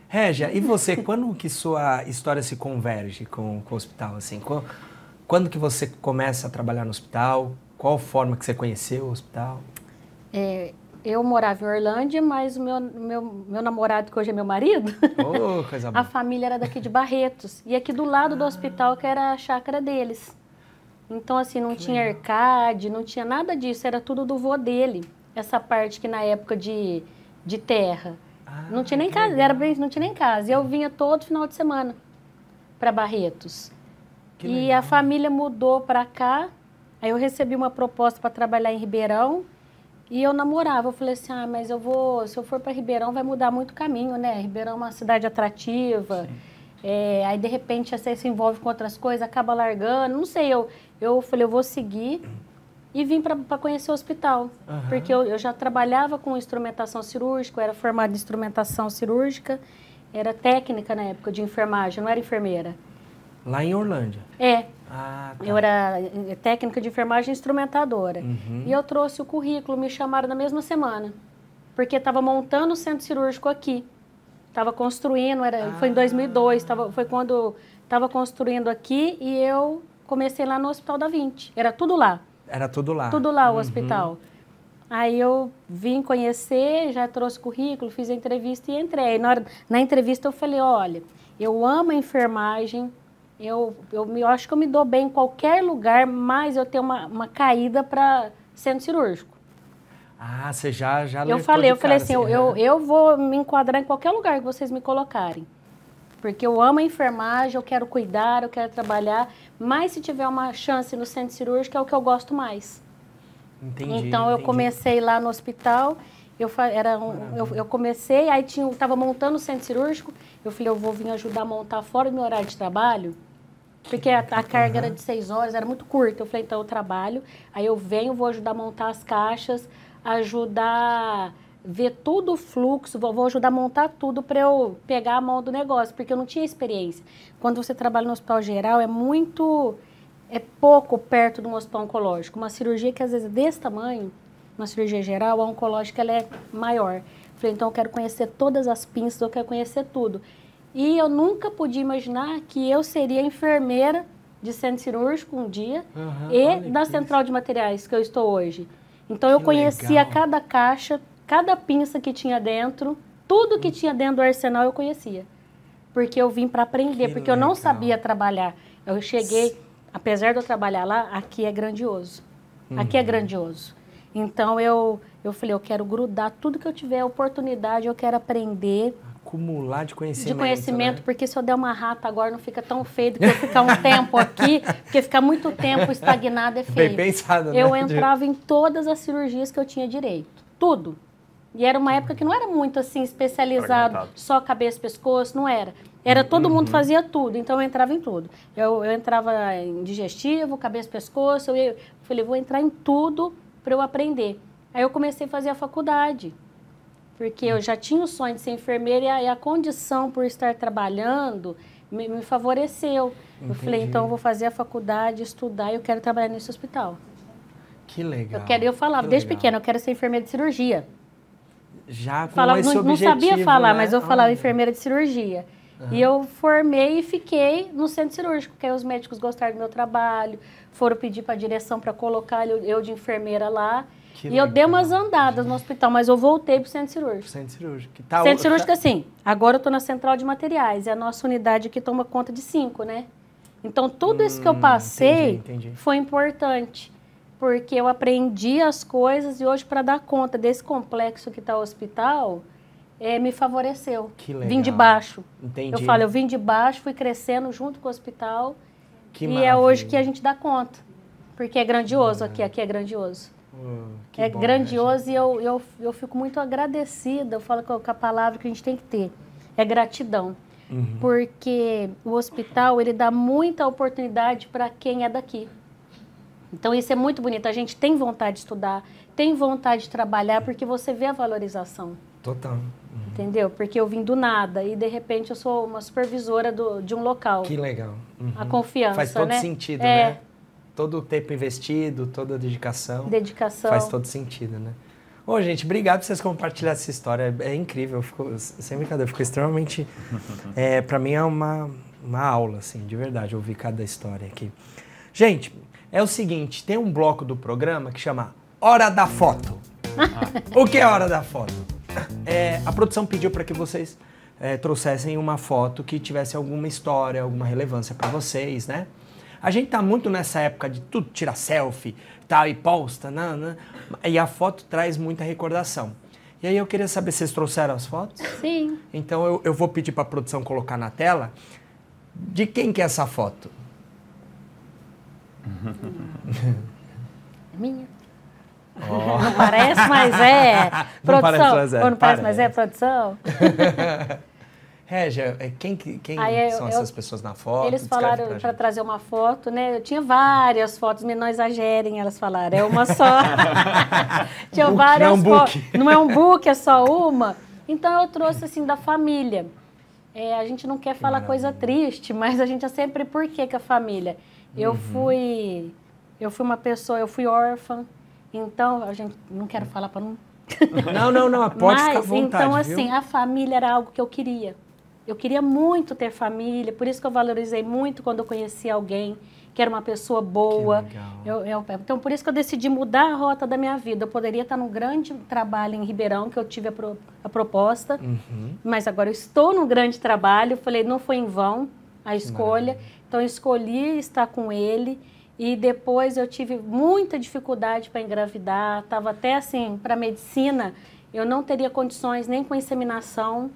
Régia, e você, quando que sua história se converge com, com o hospital? Assim, Qu- quando que você começa a trabalhar no hospital? Qual forma que você conheceu o hospital? É, eu morava em Orlândia, mas o meu, meu, meu namorado, que hoje é meu marido, Oh, coisa a boa. família era daqui de Barretos. E aqui do lado do hospital, que era a chácara deles. Então, assim, não tinha arcade, não tinha nada disso, era tudo do vô dele. Essa parte que na época de, de terra. Ah, não tinha nem que casa, legal. era bem, não tinha nem casa. E eu vinha todo final de semana para Barretos. Que e legal. a família mudou para cá. Aí eu recebi uma proposta para trabalhar em Ribeirão e eu namorava. Eu falei assim: "Ah, mas eu vou, se eu for para Ribeirão vai mudar muito o caminho, né? Ribeirão é uma cidade atrativa. É, aí, de repente, você se envolve com outras coisas, acaba largando. Não sei, eu, eu falei, eu vou seguir e vim para conhecer o hospital. Aham. Porque eu, eu já trabalhava com instrumentação cirúrgica, eu era formada em instrumentação cirúrgica, era técnica na época de enfermagem, não era enfermeira. Lá em Orlândia. É, Ah, tá. eu era eh, técnica de enfermagem instrumentadora. Uhum. E eu trouxe o currículo, me chamaram na mesma semana. Porque estava montando o centro cirúrgico aqui. Estava construindo, era, foi em 2002, tava, foi quando estava construindo aqui e eu comecei lá no Hospital da 20. Era tudo lá, Era tudo lá. tudo lá o Uhum. hospital. Aí eu vim conhecer, já trouxe currículo, fiz a entrevista e entrei. Na, hora- na entrevista eu falei, olha, eu amo a enfermagem, eu, eu, eu acho que eu me dou bem em qualquer lugar, mas eu tenho uma, uma caída para centro cirúrgico. Ah, você já, já Eu falei, eu falei cara, assim, eu, eu, aham. eu vou me enquadrar em qualquer lugar que vocês me colocarem. Porque eu amo a enfermagem, eu quero cuidar, eu quero trabalhar, mas se tiver uma chance no centro cirúrgico é o que eu gosto mais. Entendi, então eu entendi. comecei lá no hospital, eu, era um- eu, eu comecei, aí tinha, estava montando o centro cirúrgico, eu falei, eu vou vir ajudar a montar fora do meu horário de trabalho, porque a, a carga era de seis horas, era muito curta. Eu falei, então eu trabalho, aí eu venho, vou ajudar a montar as caixas, ajudar ver tudo o fluxo, vou, vou ajudar a montar tudo para eu pegar a mão do negócio, porque eu não tinha experiência. Quando você trabalha no hospital geral, é muito, é pouco perto de um hospital oncológico. Uma cirurgia que às vezes é desse tamanho, uma cirurgia geral, a oncológica ela é maior. Falei, então eu quero conhecer todas as pinças, eu quero conhecer tudo. E eu nunca podia imaginar que eu seria enfermeira de centro cirúrgico um dia Aham, e da central de materiais que eu estou hoje. Então eu Que conhecia legal. cada caixa, cada pinça que tinha dentro, tudo que tinha dentro do arsenal eu conhecia. Porque eu vim para aprender, Que porque eu não legal. sabia trabalhar. Eu cheguei, apesar de eu trabalhar lá, aqui é grandioso. Aqui é Uhum. grandioso. Então eu, eu falei, eu quero grudar tudo que eu tiver oportunidade, eu quero aprender Acumular de conhecimento. de conhecimento, né? porque se eu der uma rata agora não fica tão feio do que eu ficar um tempo aqui, porque ficar muito tempo estagnado é Bem feio. pensado, né? Eu entrava em todas as cirurgias que eu tinha direito, tudo. E era uma época que não era muito assim especializado, Fragmentado. só cabeça, pescoço, não era. Era todo Uhum. mundo fazia tudo, então eu entrava em tudo. Eu, eu entrava em digestivo, cabeça, pescoço, eu, ia- falei, vou entrar em tudo para eu aprender. Aí eu comecei a fazer a faculdade, porque eu já tinha o sonho de ser enfermeira e a, e a condição por estar trabalhando me, me favoreceu. Eu falei, Entendi. então eu vou fazer a faculdade, estudar e eu quero trabalhar nesse hospital. Que legal. Eu quero, eu falava desde pequena, eu quero ser enfermeira de cirurgia. Já com Falava, esse não, não objetivo, sabia falar, né? mas eu falava Olha. enfermeira de cirurgia. E eu formei e fiquei no centro cirúrgico, porque aí os médicos gostaram do meu trabalho, foram pedir para a direção para colocar eu, eu de enfermeira lá. Que e eu dei legal, umas andadas no hospital, mas eu voltei para o centro cirúrgico. Centro cirúrgico. que Tá centro cirúrgico, tá- assim, agora eu estou na central de materiais, é a nossa unidade que toma conta de cinco, né? Então, tudo isso que eu Hum, passei entendi, entendi. foi importante, porque eu aprendi as coisas e hoje, para dar conta desse complexo que está o hospital, é, me favoreceu. Que Vim de legal. baixo. Entendi. Eu falo, eu vim de baixo, fui crescendo junto com o hospital Que e é hoje maravilha. que a gente dá conta. Porque é grandioso aqui, aqui é grandioso. Que é bom, grandioso e eu, eu, eu fico muito agradecida. Eu falo com a palavra que a gente tem que ter. É gratidão. Uhum. Porque o hospital, ele dá muita oportunidade para quem é daqui. Então isso é muito bonito. A gente tem vontade de estudar, tem vontade de trabalhar, porque você vê a valorização. Total. Entendeu? Porque eu vim do nada e de repente eu sou uma supervisora do, de um local. Que legal. Uhum. A confiança, Faz todo né? sentido, É. né? Todo o tempo investido, toda a dedicação. Dedicação. Faz todo sentido, né? Ô, gente, obrigado por vocês compartilharem essa história. É, é incrível. Eu fico, sem brincadeira, eu fico extremamente. É, para mim é uma, uma aula, assim, de verdade, ouvir cada história aqui. Gente, é o seguinte: tem um bloco do programa que chama Hora da Foto. o que é Hora da Foto? É, a produção pediu para que vocês é, trouxessem uma foto que tivesse alguma história, alguma relevância para vocês, né? A gente tá muito nessa época de tudo tirar selfie, tal, e posta, né, né? E a foto traz muita recordação. E aí eu queria saber se vocês trouxeram as fotos. Sim. Então eu, eu vou pedir para a produção colocar na tela. De quem que é essa foto? É minha. Não parece, mas é. Não Produção. parece, mas é. Não parece, mas é Parece. produção? Régia, é, quem, que- quem Aí eu- são eu- essas pessoas na foto? Eles Descreve falaram para trazer uma foto, né? Eu tinha várias fotos, mas não exagerem, elas falaram. É uma só. tinha Book, várias não é um book. fotos. Não é um book, é só uma. Então eu trouxe assim da família. É, a gente não quer falar coisa triste, mas a gente é sempre por que a família. Eu Uhum. fui eu fui uma pessoa, eu fui órfã. Então, a gente não quero falar para não Não, não, não, pode ficar à mas, vontade, então, viu? assim, a família era algo que eu queria. Eu queria muito ter família, por isso que eu valorizei muito quando eu conheci alguém que era uma pessoa boa. Eu- eu- então, por isso que eu decidi mudar a rota da minha vida. Eu poderia estar num grande trabalho em Ribeirão, que eu tive a, pro- a proposta, Uhum. mas agora eu estou num grande trabalho. Falei, não foi em vão a escolha. Então, eu escolhi estar com ele. E depois eu tive muita dificuldade para engravidar. Estava até assim, para medicina, eu não teria condições nem com inseminação,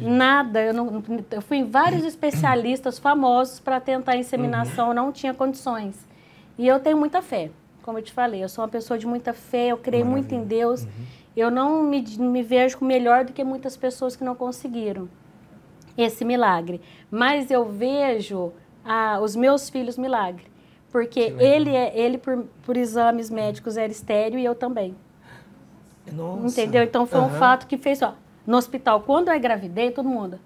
nada. Eu, não, eu fui em vários especialistas famosos para tentar inseminação, não tinha condições. E eu tenho muita fé, como eu te falei. Eu sou uma pessoa de muita fé, eu creio muito em Deus. Eu não me, me vejo melhor do que muitas pessoas que não conseguiram esse milagre. Mas eu vejo ah, os meus filhos milagre. Porque ele, é, ele por, por exames médicos, era estéreo e eu também. Nossa. Entendeu? Então foi um Aham. fato que fez, ó, no hospital, quando eu engravidei, todo mundo.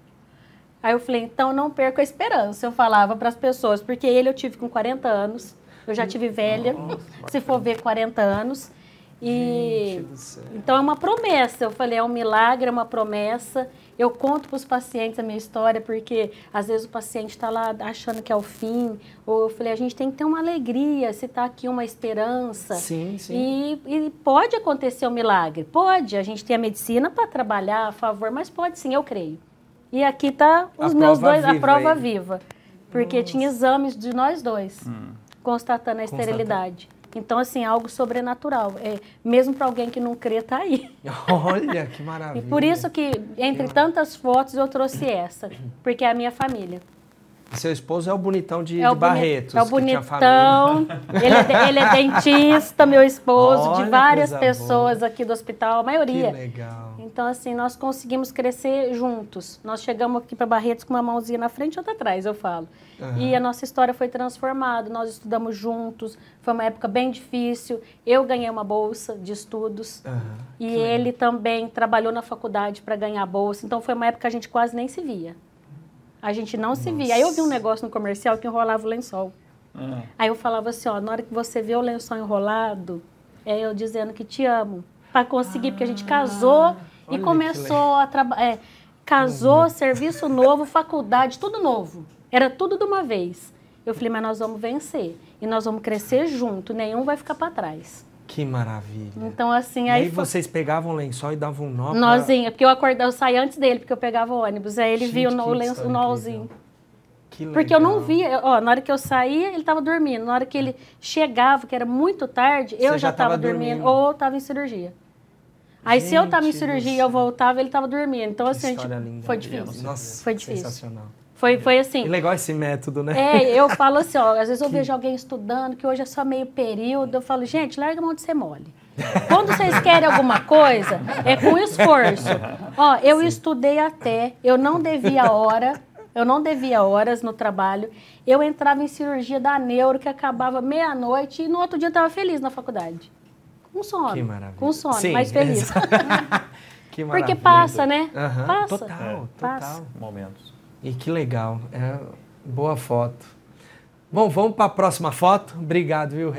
Aí eu falei, então não perca a esperança, eu falava para as pessoas, porque ele eu tive com 40 anos, eu já tive velha, se for ver 40 anos. E então é uma promessa. Eu falei, é um milagre, é uma promessa. Eu conto para os pacientes a minha história, porque às vezes o paciente está lá achando que é o fim. Ou eu falei, a gente tem que ter uma alegria, se está aqui uma esperança. Sim, sim. E, e pode acontecer um milagre, pode. A gente tem a medicina para trabalhar a favor, mas pode sim, eu creio. E aqui está A os meus prova dois, a prova aí. viva. Porque tinha exames de nós dois, constatando a esterilidade. Então, assim, algo sobrenatural. É, mesmo para alguém que não crê, tá aí. Olha, que maravilha. E por isso que, entre tantas fotos, eu trouxe essa. Porque é a minha família. Seu esposo é o bonitão de, É o, de Barretos. é o que bonitão. Ele é, ele é dentista, meu esposo, Olha, de várias pessoas aqui do hospital, a maioria. Que legal. Então, assim, nós conseguimos crescer juntos. Nós chegamos aqui para Barretos com uma mãozinha na frente e outra atrás, eu falo. E a nossa história foi transformada. Nós estudamos juntos. Foi uma época bem difícil. Eu ganhei uma bolsa de estudos. Aham. E ele também trabalhou na faculdade para ganhar bolsa. Então, foi uma época que a gente quase nem se via. A gente não se via. Aí eu vi um negócio no comercial que enrolava o lençol. Ah, Aí eu falava assim, ó, na hora que você vê o lençol enrolado, é eu dizendo que te amo. Para conseguir, porque a gente casou olha e começou a trabalhar. casou, serviço novo, faculdade, tudo novo. Era tudo de uma vez. Eu falei, mas nós vamos vencer. E nós vamos crescer junto, nenhum vai ficar para trás. Que maravilha. Então, assim, e aí, aí foi- vocês pegavam o lençol e davam um nó pra- Nozinha, porque eu acordava, eu saía antes dele, porque eu pegava o ônibus. Aí ele Gente, viu o, lenço, o nozinho. incrível. Que Porque eu não legal. via, eu- ó, na hora que eu saía, ele estava dormindo. Na hora que ele chegava, que era muito tarde, eu Você já já estava tava dormindo, dormindo. ou estava em cirurgia. Aí se eu estava em Gente cirurgia e eu voltava, ele estava dormindo. Então, assim, a gente- linda. foi Eu difícil. Nossa, Foi difícil. sensacional. Foi, foi assim. E legal esse método, né? É, eu falo assim, ó, às vezes eu vejo alguém estudando, que hoje é só meio período, eu falo, gente, larga a mão de ser mole. Quando vocês querem alguma coisa, é com esforço. Ó, eu estudei até, eu não devia hora, eu não devia horas no trabalho. Eu entrava em cirurgia da neuro, que acabava meia-noite, e no outro dia eu estava feliz na faculdade. Com sono. Que maravilha. Com sono, Sim, mas feliz. exato. que Porque maravilha. passa, né? Aham, Passa. Total, total. Passa. momentos. E que legal. É, boa foto. Bom, vamos para a próxima foto. Obrigado, viu?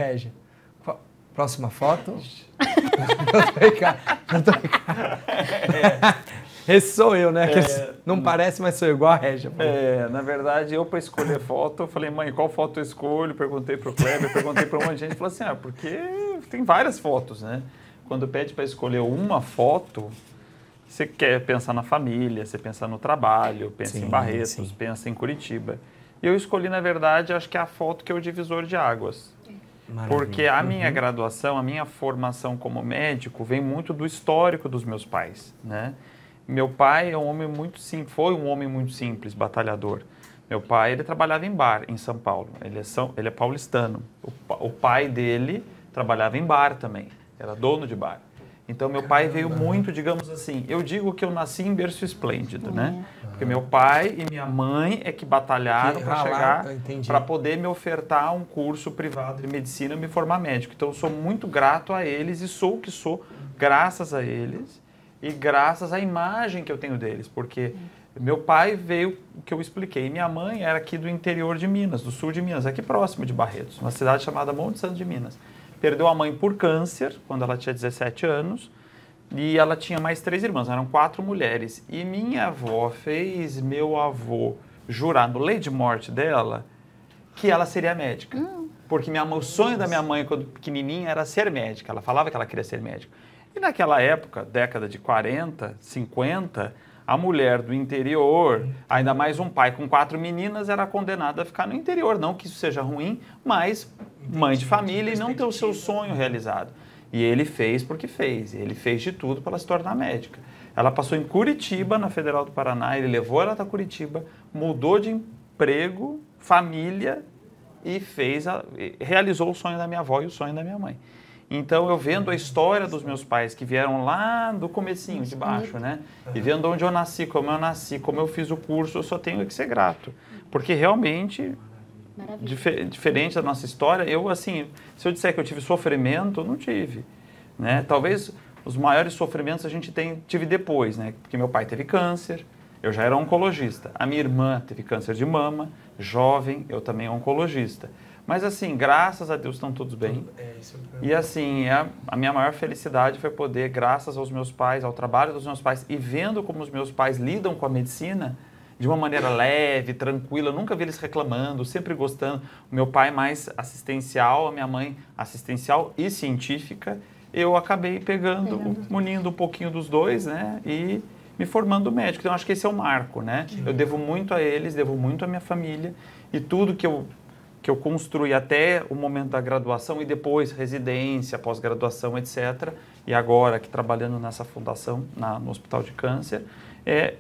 Fo- Próxima foto. eu tô brincando, eu tô brincando. Esse sou eu, né? Que não parece, mas sou eu, igual a Régia. É, na verdade, eu para escolher foto, eu falei, mãe, qual foto eu escolho? Perguntei pro Kleber, perguntei para um monte de gente. Falou assim, ah, porque tem várias fotos, né? Quando pede para escolher uma foto, você quer pensar na família, você pensa no trabalho, pensa Sim, em Barretos, sim. pensa em Curitiba. E eu escolhi, na verdade, acho que é a foto que é o divisor de águas. Maravilha. Porque a minha Uhum. graduação, a minha formação como médico vem muito do histórico dos meus pais, né? Meu pai é um homem muito sim, foi um homem muito simples, batalhador. Meu pai, ele trabalhava em bar em São Paulo. Ele é, são, ele é paulistano. O, o pai dele trabalhava em bar também, era dono de bar. Então meu pai veio muito, digamos assim, eu digo que eu nasci em berço esplêndido, né? Porque meu pai e minha mãe é que batalharam para chegar, para poder me ofertar um curso privado de medicina e me formar médico. Então eu sou muito grato a eles e sou o que sou graças a eles e graças à imagem que eu tenho deles, porque meu pai veio o que eu expliquei, minha mãe era aqui do interior de Minas, do sul de Minas, aqui próximo de Barretos, uma cidade chamada Monte Santo de Minas. Perdeu a mãe por câncer quando ela tinha 17 anos e ela tinha mais três irmãs, eram quatro mulheres. E minha avó fez meu avô jurar no lei de morte dela que ela seria médica. Porque minha, o sonho da minha mãe, quando pequenininha, era ser médica. Ela falava que ela queria ser médica. E naquela época, década de 40, 50, a mulher do interior, ainda mais um pai com quatro meninas, era condenada a ficar no interior. Não que isso seja ruim, mas mãe de família e não ter o seu sonho realizado. E ele fez porque fez. Ele fez de tudo para ela se tornar médica. Ela passou em Curitiba, na Federal do Paraná, ele levou ela para Curitiba, mudou de emprego, família e fez a, realizou o sonho da minha avó e o sonho da minha mãe. Então eu vendo a história dos meus pais que vieram lá do comecinho de baixo, né? E vendo onde eu nasci, como eu nasci, como eu fiz o curso, eu só tenho que ser grato, porque realmente diferente da nossa história, eu assim, se eu disser que eu tive sofrimento, eu não tive, né? Talvez os maiores sofrimentos a gente tem, tive depois, né? Porque meu pai teve câncer, eu já era oncologista. A minha irmã teve câncer de mama, jovem, eu também oncologista. Mas assim, graças a Deus estão todos bem. É, isso E assim, a, a minha maior felicidade foi poder, graças aos meus pais, ao trabalho dos meus pais e vendo como os meus pais lidam com a medicina de uma maneira leve, tranquila. Eu nunca vi eles reclamando, sempre gostando. O meu pai mais assistencial, a minha mãe assistencial e científica. Eu acabei pegando, unindo um pouquinho dos dois, né? E me formando médico. Então, acho que esse é o marco, né? Eu devo muito a eles, devo muito à minha família e tudo que eu que eu construí até o momento da graduação e depois residência, pós-graduação, etc. E agora aqui trabalhando nessa fundação, na, no Hospital de Câncer, é,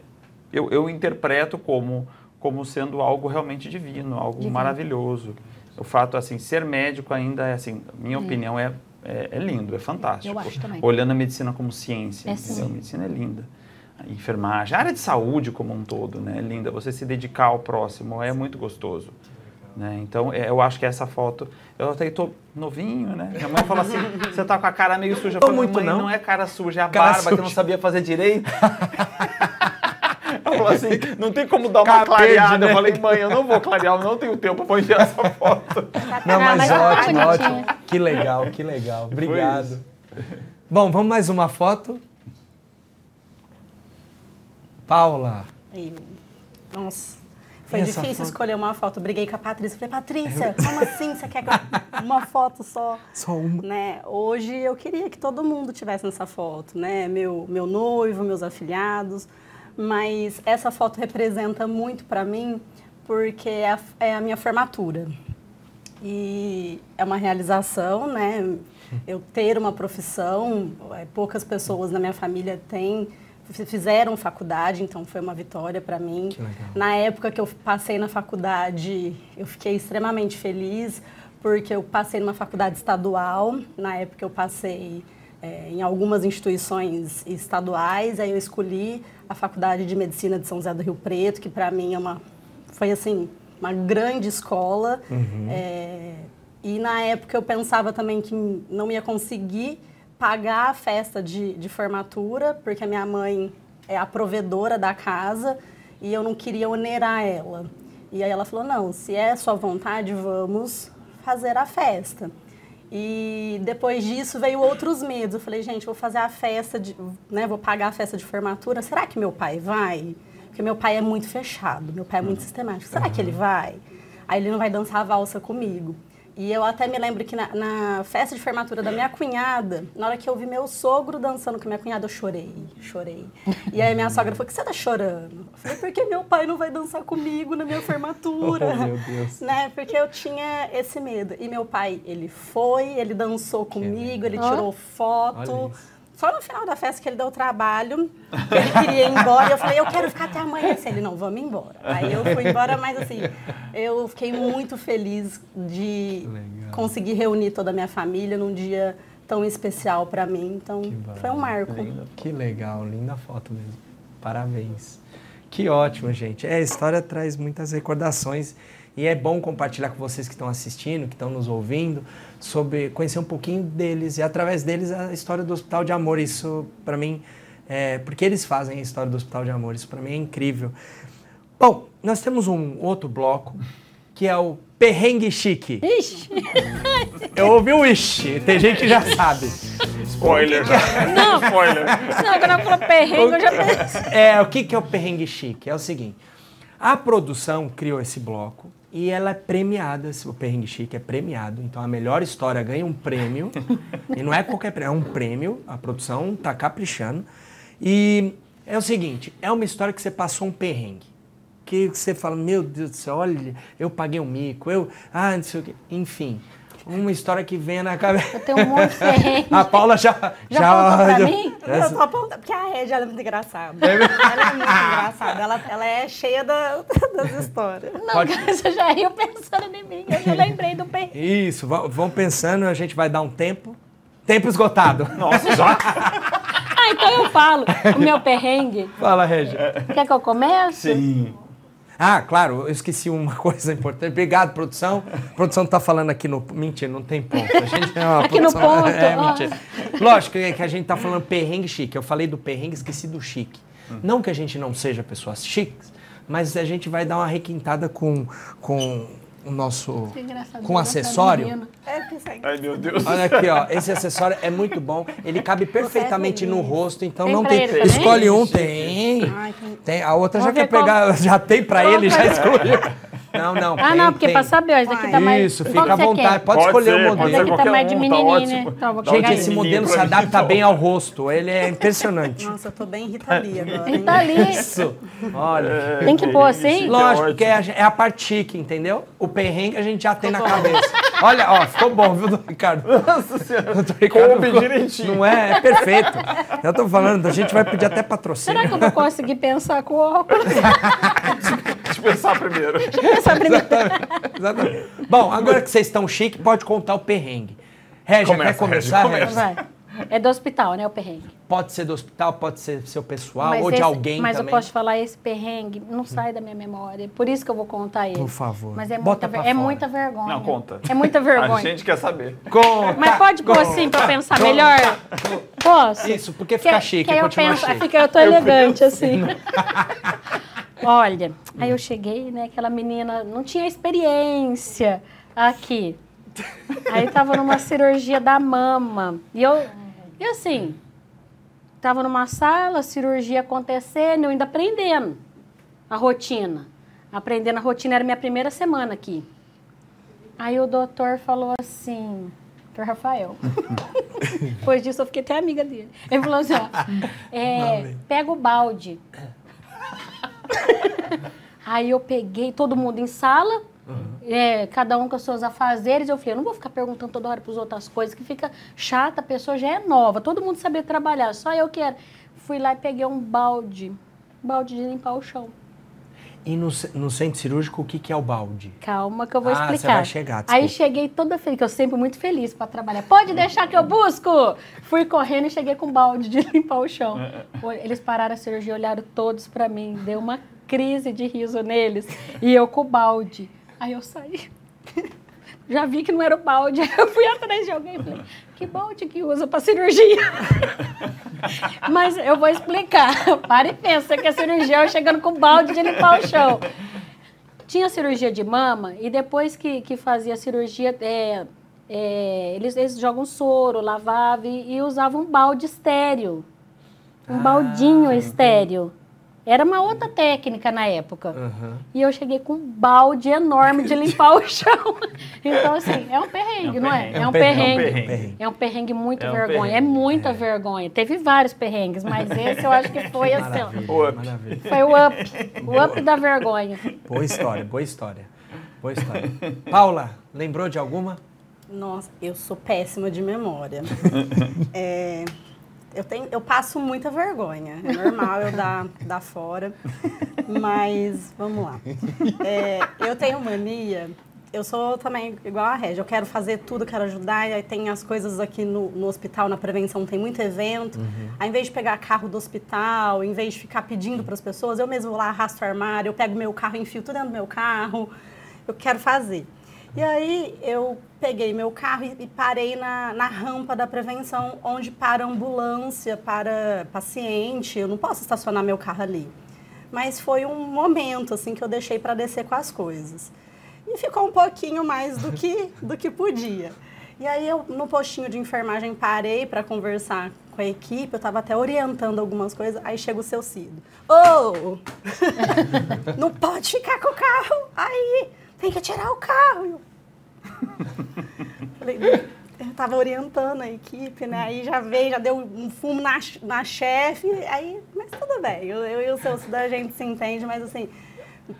eu, eu interpreto como, como sendo algo realmente divino, algo Divino. maravilhoso. O fato, assim, ser médico ainda é, assim, minha opinião é, é, é lindo, é fantástico. Eu acho também. Olhando a medicina como ciência, É sim. A medicina é linda. A enfermagem, a área de saúde como um todo, né? É linda. Você se dedicar ao próximo é muito gostoso. Né? Então, é, eu acho que essa foto. Eu até estou novinho, né? Minha mãe falou assim: você tá com a cara meio suja. Eu falei, muito mãe, não. não é cara suja, é a Cara barba que eu não suja. sabia fazer direito. Ela falou assim: não tem como dar uma clareada. né? Eu falei, mãe, eu não vou clarear, eu não tenho tempo para enviar essa foto. Não, Ah, mas, mas tá ótimo, ótimo. Que legal, que legal. Obrigado. Bom, vamos mais uma foto. Paula. Nossa. Foi Essa difícil foto? escolher uma foto. Eu Briguei com a Patrícia. Falei, Patrícia, como assim? Você quer que eu... uma foto só? Só uma. Né? Hoje eu queria que todo mundo tivesse nessa foto, né? Meu, meu noivo, meus afilhados. Mas essa foto representa muito para mim porque é a, é a minha formatura. E é uma realização, né? Eu ter uma profissão, é, poucas pessoas na minha família têm, fizeram faculdade, então foi uma vitória para mim. Na época que eu passei na faculdade, eu fiquei extremamente feliz, porque eu passei numa faculdade estadual. Na época eu passei é, em algumas instituições estaduais, aí eu escolhi a Faculdade de Medicina de São José do Rio Preto, que para mim é uma, foi assim, uma grande escola. É, e na época eu pensava também que não ia conseguir pagar a festa de, de formatura, porque a minha mãe é a provedora da casa e eu não queria onerar ela. E aí ela falou: não, se é sua vontade, vamos fazer a festa. E depois disso veio outros medos. Eu falei, gente, vou fazer a festa, de, né, vou pagar a festa de formatura. Será que meu pai vai? Porque meu pai é muito fechado, meu pai é muito sistemático. Será que ele vai? Aí ele não vai dançar a valsa comigo. E eu até me lembro que na, na festa de formatura da minha cunhada, na hora que eu vi meu sogro dançando com a minha cunhada, eu chorei, chorei. E aí minha sogra falou, que você tá chorando? Eu falei, porque meu pai não vai dançar comigo na minha formatura. Oh, meu Deus. Né? Porque eu tinha esse medo. E meu pai, ele foi, ele dançou comigo, ele tirou Olha foto. Só no final da festa que ele deu trabalho, ele queria ir embora. E eu falei, eu quero ficar até amanhã. Ele, não, vamos embora. Aí eu fui embora, mas assim, eu fiquei muito feliz de Legal. conseguir reunir toda a minha família num dia tão especial para mim. Então, foi um marco. Que legal, linda foto mesmo. Parabéns. Que ótimo, gente. É, a história traz muitas recordações e é bom compartilhar com vocês que estão assistindo, que estão nos ouvindo, sobre conhecer um pouquinho deles e através deles a história do Hospital de Amor. Isso para mim, é, porque eles fazem a história do Hospital de Amor. Isso para mim é incrível. Bom, nós temos um outro bloco que é o perrengue chique. Ixi! Eu ouvi o ixi, tem gente que já sabe. Spoiler. Não. Spoiler. Não, quando ela falou perrengue, eu já pensei. É, o que, que é o perrengue chique? É o seguinte, a produção criou esse bloco e ela é premiada, o perrengue chique é premiado, então a melhor história ganha um prêmio, e não é qualquer prêmio, é um prêmio, a produção tá caprichando, e é o seguinte, é uma história que você passou um perrengue, que você fala, meu Deus do céu, olha, eu paguei um mico, eu, ah, não sei o quê, enfim, uma história que vem na cabeça. Eu tenho um monte de perrengue. A Paula já... Já apontou pra mim? Eu tô apontando, porque a Regia é muito engraçada. ela é muito engraçada. Ela, ela é cheia da- das histórias. Não, Pode- você já riu pensando em mim. Eu já lembrei do perrengue. Isso, vão vão pensando, a gente vai dar um tempo. Tempo esgotado. Nossa, já. Ah, então eu falo. O meu perrengue. Fala, Regia. Quer que eu comece? Sim. Ah, claro, eu esqueci uma coisa importante. Obrigado, produção. A produção tá falando aqui no. Mentira, não tem ponto. A gente é uma Aqui no produção- ponto, É, mentira. Lógico que que a gente tá falando perrengue chique. Eu falei do perrengue, esqueci do chique. Não que a gente não seja pessoas chiques, mas a gente vai dar uma requintada com, com o nosso. Com acessório. É. Ai, meu Deus. Olha aqui, ó. Esse acessório é muito bom. Ele cabe perfeitamente no rosto, então Tem não tem. Escolhe um, tem. Ai, tem- Tem. A outra já Vamos quer pegar, já tem pra Qual ele, já vai- escolheu. Não, não. Ah, tem, não, porque tem. pra saber, ó, esse daqui tá mais. Isso, fica à vontade. Pode, escolher ser, o modelo. Esse aqui tá mais de um, tá menininho, ótimo. né? Então, vou Gente, esse modelo se adapta tá bem ao rosto. Ele é impressionante. Nossa, eu tô bem Rita Lee agora. hein? Ele tá. Isso. Olha. Tem que pôr assim? Lógico, que porque é a, é a parte chique, entendeu? O perrengue a gente já tem na cabeça. Olha, ó, ficou bom, viu, Ricardo? Nossa senhora. Doutor Ricardo Coube ficou- direitinho. Não é? É perfeito. Eu tô falando, a gente vai pedir até patrocínio. Será que eu vou conseguir pensar com o óculos? Pensar primeiro. Pensar primeiro. Exatamente. Exatamente. Bom, agora que vocês estão chique, pode contar o perrengue. Régia, Começa, quer começar? Régia, Régia? Vai. É do hospital, né? O perrengue. Pode ser do hospital, pode ser seu pessoal Mas ou de esse- alguém Mas também. eu posso falar, esse perrengue não sai da minha memória. Por isso que eu vou contar ele. Por favor. Mas é, Bota muita, é fora. muita vergonha. Não, conta. É muita A vergonha. gente quer saber. Conta, Mas pode pôr conta. assim pra pensar Conta. melhor? Posso? Isso, porque fica Que- chique, que eu penso, chique. Fica, eu tô elegante assim. Olha, aí eu cheguei, né? Aquela menina não tinha experiência aqui. Aí tava numa cirurgia da mama. E eu, e assim, tava numa sala, cirurgia acontecendo, eu ainda aprendendo a rotina. Aprendendo a rotina, era minha primeira semana aqui. Aí o doutor falou assim, doutor Rafael. Depois disso eu fiquei até amiga dele. Ele falou assim, ó, é, pega o balde. Aí eu peguei todo mundo em sala, é, cada um com os seus afazeres. Eu falei, eu não vou ficar perguntando toda hora para as outras coisas, que fica chata, a pessoa já é nova, todo mundo saber trabalhar, só eu quero. Fui lá e peguei um balde, balde de limpar o chão. E no, no centro cirúrgico, o que, que é o balde? Calma que eu vou Ah, você explicar. vai chegar, Aí desculpa. cheguei toda feliz, que eu sempre muito feliz para trabalhar. Pode deixar que eu busco! Fui correndo e cheguei com um balde de limpar o chão. Eles pararam a cirurgia, olharam todos para mim, deu uma crise de riso neles. E eu com o balde. Aí eu saí. Já vi que não era o balde. Eu fui atrás de alguém e falei, que balde que usa para cirurgia? Mas eu vou explicar. Para e pensa que a cirurgia eu chegando com balde de limpar o chão. Tinha cirurgia de mama e depois que, que fazia a cirurgia, é, é, eles, eles jogam soro, lavavam e, e usavam um balde estéreo. Um baldinho estéreo. Era uma outra técnica na época. Aham. E eu cheguei com um balde enorme de limpar o chão. Então, assim, é um perrengue, É um não é? perrengue. É É um um perrengue. É um perrengue muito É um vergonha. É perrengue. muita vergonha. Teve vários perrengues, mas esse eu acho que foi assim. O up. maravilha. Foi o up. O up da vergonha. Boa história, boa história. Boa história. Paula, lembrou de alguma? Nossa, eu sou péssima de memória. É, eu, tenho, eu passo muita vergonha. É normal eu dar, dar fora. Mas vamos lá. É, eu tenho mania eu sou também igual a Régia, eu quero fazer tudo, quero ajudar, e aí tem as coisas aqui no, no hospital, na prevenção, tem muito evento. Uhum. Ao invés de pegar carro do hospital, em vez de ficar pedindo para as pessoas, eu mesmo vou lá, arrasto o armário, eu pego meu carro, enfio tudo dentro do meu carro, eu quero fazer. E aí eu peguei meu carro e, e parei na, na rampa da prevenção, onde para ambulância, para paciente, eu não posso estacionar meu carro ali. Mas foi um momento, assim, que eu deixei para descer com as coisas e ficou um pouquinho mais do que, do que podia. E aí eu, no postinho de enfermagem, parei para conversar com a equipe, eu estava até orientando algumas coisas, aí chega o seu Cido. Ô! Oh, não pode ficar com o carro aí, tem que tirar o carro. Falei, eu estava orientando a equipe, né? Aí já veio, já deu um fumo na, na chefe, aí, mas tudo bem, eu, eu e o seu a gente se entende, mas assim,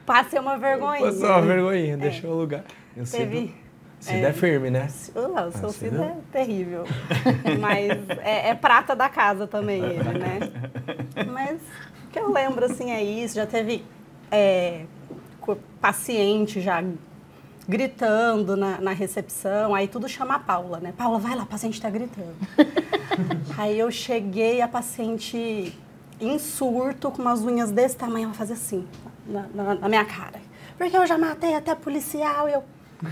Passei uma vergonhinha. Passou uma vergonhinha, é. deixou o lugar. Eu Teve... Cida é, é firme, né? Não, o seu Cida é terrível. Mas é, é, prata da casa também ele, né? Mas o que eu lembro, assim, é isso. Já teve é, paciente já gritando na, na, recepção. Aí tudo chama a Paula, né? Paula, vai lá, a paciente está gritando. aí eu cheguei, a paciente em surto, com umas unhas desse tamanho, ela fazia assim na, na, na minha cara. Porque eu já matei até policial eu. E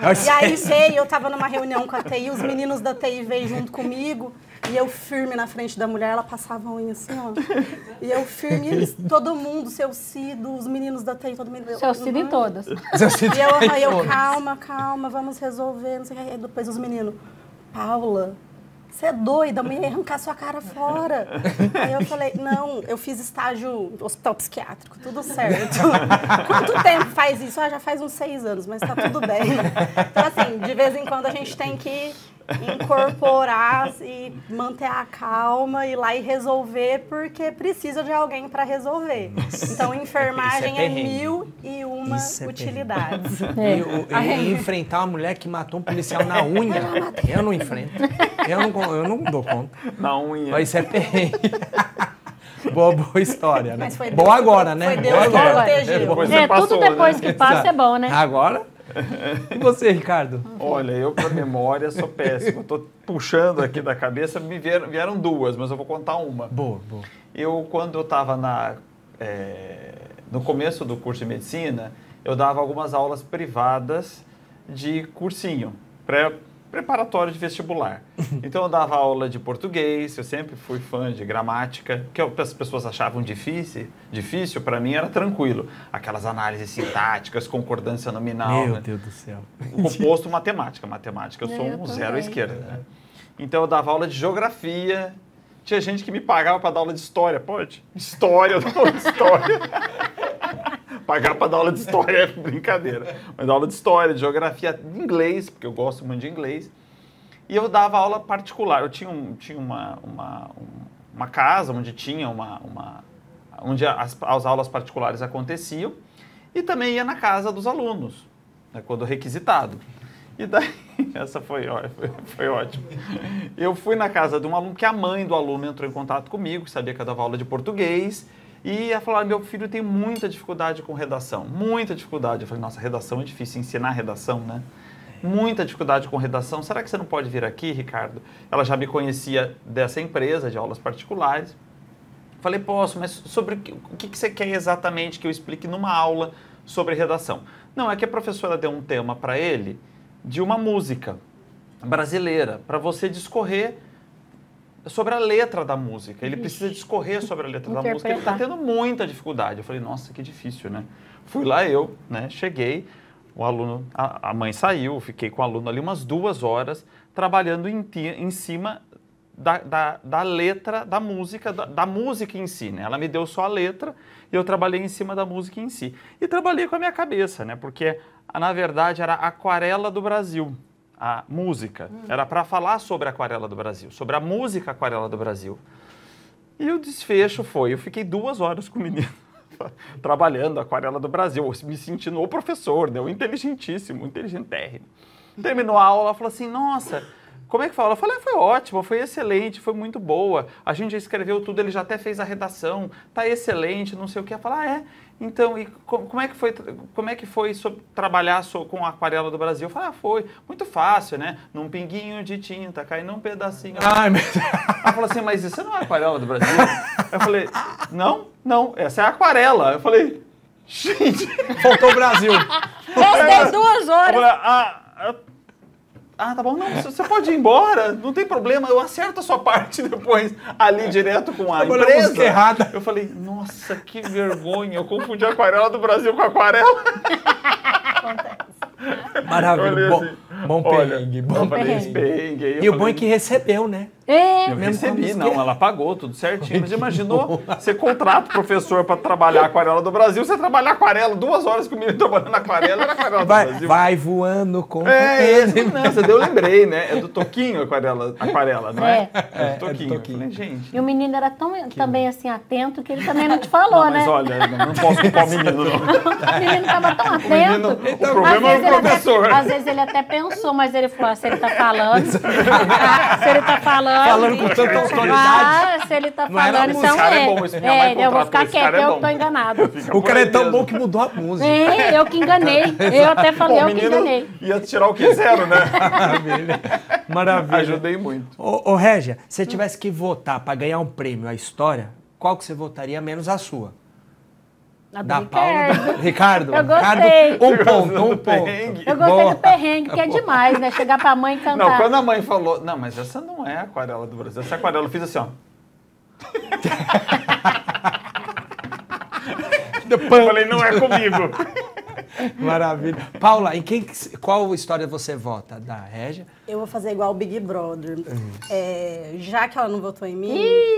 aí, e aí veio, eu tava numa reunião com a TI, os meninos da TI veio junto comigo, e eu firme na frente da mulher, ela passava a unha assim, ó. E eu firme, eles, todo mundo, seu Cido, os meninos da TI, todo mundo. Seu Cido em todas. E eu, aí eu, calma, calma, vamos resolver, não sei o que. Aí depois os meninos, Paula, você é doida, a mulher ia arrancar sua cara fora. Aí eu falei, não, eu fiz estágio hospital psiquiátrico, tudo certo. Quanto tempo faz isso? Ah, já faz uns seis anos, mas tá tudo bem. Então, assim, de vez em quando a gente tem que incorporar e manter a calma, ir lá e resolver, porque precisa de alguém para resolver. Nossa. Então, enfermagem é, é, mil e uma é utilidades. É. E, e, enfrentar uma mulher que matou um policial na unha, eu não enfrento. Eu não, eu não dou conta. Na unha. Mas isso é perrengue. boa, boa história, né? Boa agora, né? Foi Deus boa agora. É, é, tudo depois né? que passa é bom, né? Agora e você, Ricardo? Olha, eu para memória sou péssimo. Estou puxando aqui da cabeça, me vieram, vieram, duas, mas eu vou contar uma. Boa, boa. Eu, quando eu estava na, é, no começo do curso de medicina, eu dava algumas aulas privadas de cursinho, pré, preparatório de vestibular. Então eu dava aula de português, eu sempre fui fã de gramática, que as pessoas achavam difícil, difícil para mim era tranquilo. Aquelas análises sintáticas, concordância nominal. Meu né? Deus do céu. Composto matemática, matemática eu sou eu um zero à esquerda. Né? Então eu dava aula de geografia, tinha gente que me pagava para dar aula de história, pode? História, eu dava aula de história. Pagar para dar aula de história é brincadeira. Mas aula de história, de geografia, de inglês, porque eu gosto muito de inglês. E eu dava aula particular. Eu tinha, um, tinha uma, uma, uma casa onde tinha uma, uma onde as, as aulas particulares aconteciam e também ia na casa dos alunos, né, quando requisitado. E daí, essa foi, foi, foi ótimo. Eu fui na casa de um aluno que a mãe do aluno entrou em contato comigo, sabia que eu dava aula de português, e ela falou: meu filho tem muita dificuldade com redação, muita dificuldade. Eu falei: nossa, redação é difícil, ensinar redação, né? Muita dificuldade com redação. Será que você não pode vir aqui, Ricardo? Ela já me conhecia dessa empresa de aulas particulares. Falei: posso, mas sobre o que você quer exatamente que eu explique numa aula sobre redação? Não, é que a professora deu um tema para ele de uma música brasileira, para você discorrer sobre a letra da música. Ele precisa discorrer sobre a letra da música. Ele está tendo muita dificuldade. Eu falei, nossa, que difícil, né? Fui lá eu, né? Cheguei, o aluno, a, a mãe saiu, fiquei com o aluno ali umas duas horas trabalhando em, em cima da, da, da, letra da música, da, da, música em si, né? Ela me deu só a letra e eu trabalhei em cima da música em si. E trabalhei com a minha cabeça, né? Porque, na verdade, era Aquarela do Brasil a música. Hum. Era para falar sobre a Aquarela do Brasil, sobre a música Aquarela do Brasil. E o desfecho foi, eu fiquei duas horas com o menino trabalhando a Aquarela do Brasil, me sentindo o professor, né, o inteligentíssimo, inteligentérrimo. Terminou a aula, falou assim, nossa, como é que fala? Eu falei, foi ótimo, foi excelente, foi muito boa. A gente já escreveu tudo, ele já até fez a redação, tá excelente, não sei o que. Fala, ah, é? Então, e como é que foi, como é que foi trabalhar com a aquarela do Brasil? Eu falei, ah, foi muito fácil, né? Num pinguinho de tinta, cai num pedacinho. Ai, meu Deus. Ela falou assim, mas isso não é aquarela do Brasil? Eu falei, não, não, essa é aquarela. Eu falei, gente. Faltou o Brasil. Restei duas horas. Eu falei, ah, ah, tá bom, não, você pode ir embora, não tem problema, eu acerto a sua parte depois, ali direto com a Agora empresa. errada. Eu falei, nossa, que vergonha, eu confundi a aquarela do Brasil com a aquarela. Maravilha, bom, assim, bom perrengue, bom perrengue. perrengue. E o bom é que recebeu, né? É. Eu recebi, não, ela pagou tudo certinho. Mas imaginou, você contrata o professor para trabalhar a aquarela do Brasil, você trabalhar aquarela, duas horas que o menino trabalhando aquarela, era aquarela do vai, Brasil. Vai voando com... É, esse, não, eu lembrei, né? É do Toquinho aquarela, aquarela não é? É, é, é do Toquinho. É do Toquinho. Falei, gente... E o menino era tão, também assim, atento, que ele também não te falou, não, né? Mas olha, não posso culpar o menino, não. o menino estava tão atento. O, menino, o problema é o professor. Até, às vezes ele até pensou, mas ele falou, ah, se ele tá falando... se ele tá falando... Falando com tanto autoridade. Ah, se ele tá falando, então é. é. Bom, é eu vou ficar quieto, é eu tô enganado. O cara é tão bom que mudou a música. É, eu que enganei. Eu até falei, Bom, eu que enganei. Ia tirar o que zero, né? Maravilha. Maravilha. Ajudei muito. Ô, ô Régia, se você tivesse que votar para ganhar um prêmio, a história, qual que você votaria menos a sua? A da Ricardo. Paula. Ricardo. Eu gostei. Ricardo, um ponto, um ponto. Eu gostei Boa. do perrengue, que é demais, né? Chegar pra mãe e cantar. Não, quando a mãe falou, não, mas essa não é a aquarela do Brasil. Essa é aquarela eu fiz assim, ó. eu falei, não é comigo. Maravilha. Paula, em quem, qual história você vota? Da Régia? Eu vou fazer igual o Big Brother. Uhum. É, já que ela não votou em mim. Ih,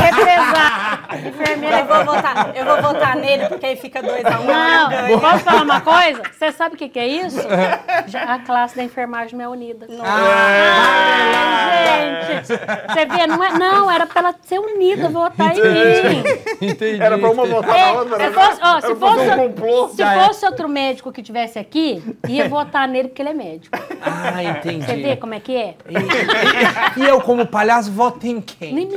represar. Enfermeira. Eu vou, votar, eu vou votar nele, porque aí fica dois a um. Não, posso falar uma coisa? Você sabe o que, que é isso? Já a classe da enfermagem não é unida. Não. Ah, gente. Você vê, não, é, não, era pra ela ser unida, votar Entendi. em mim. Entendi. Era pra uma votar é, na outra. Se fosse, ó, se fosse, um complô. Se fosse outro médico que tivesse aqui, ia votar nele porque ele é médico. Ah, entendi. Você vê como é que é? E, e, e eu, como palhaço, voto em quem?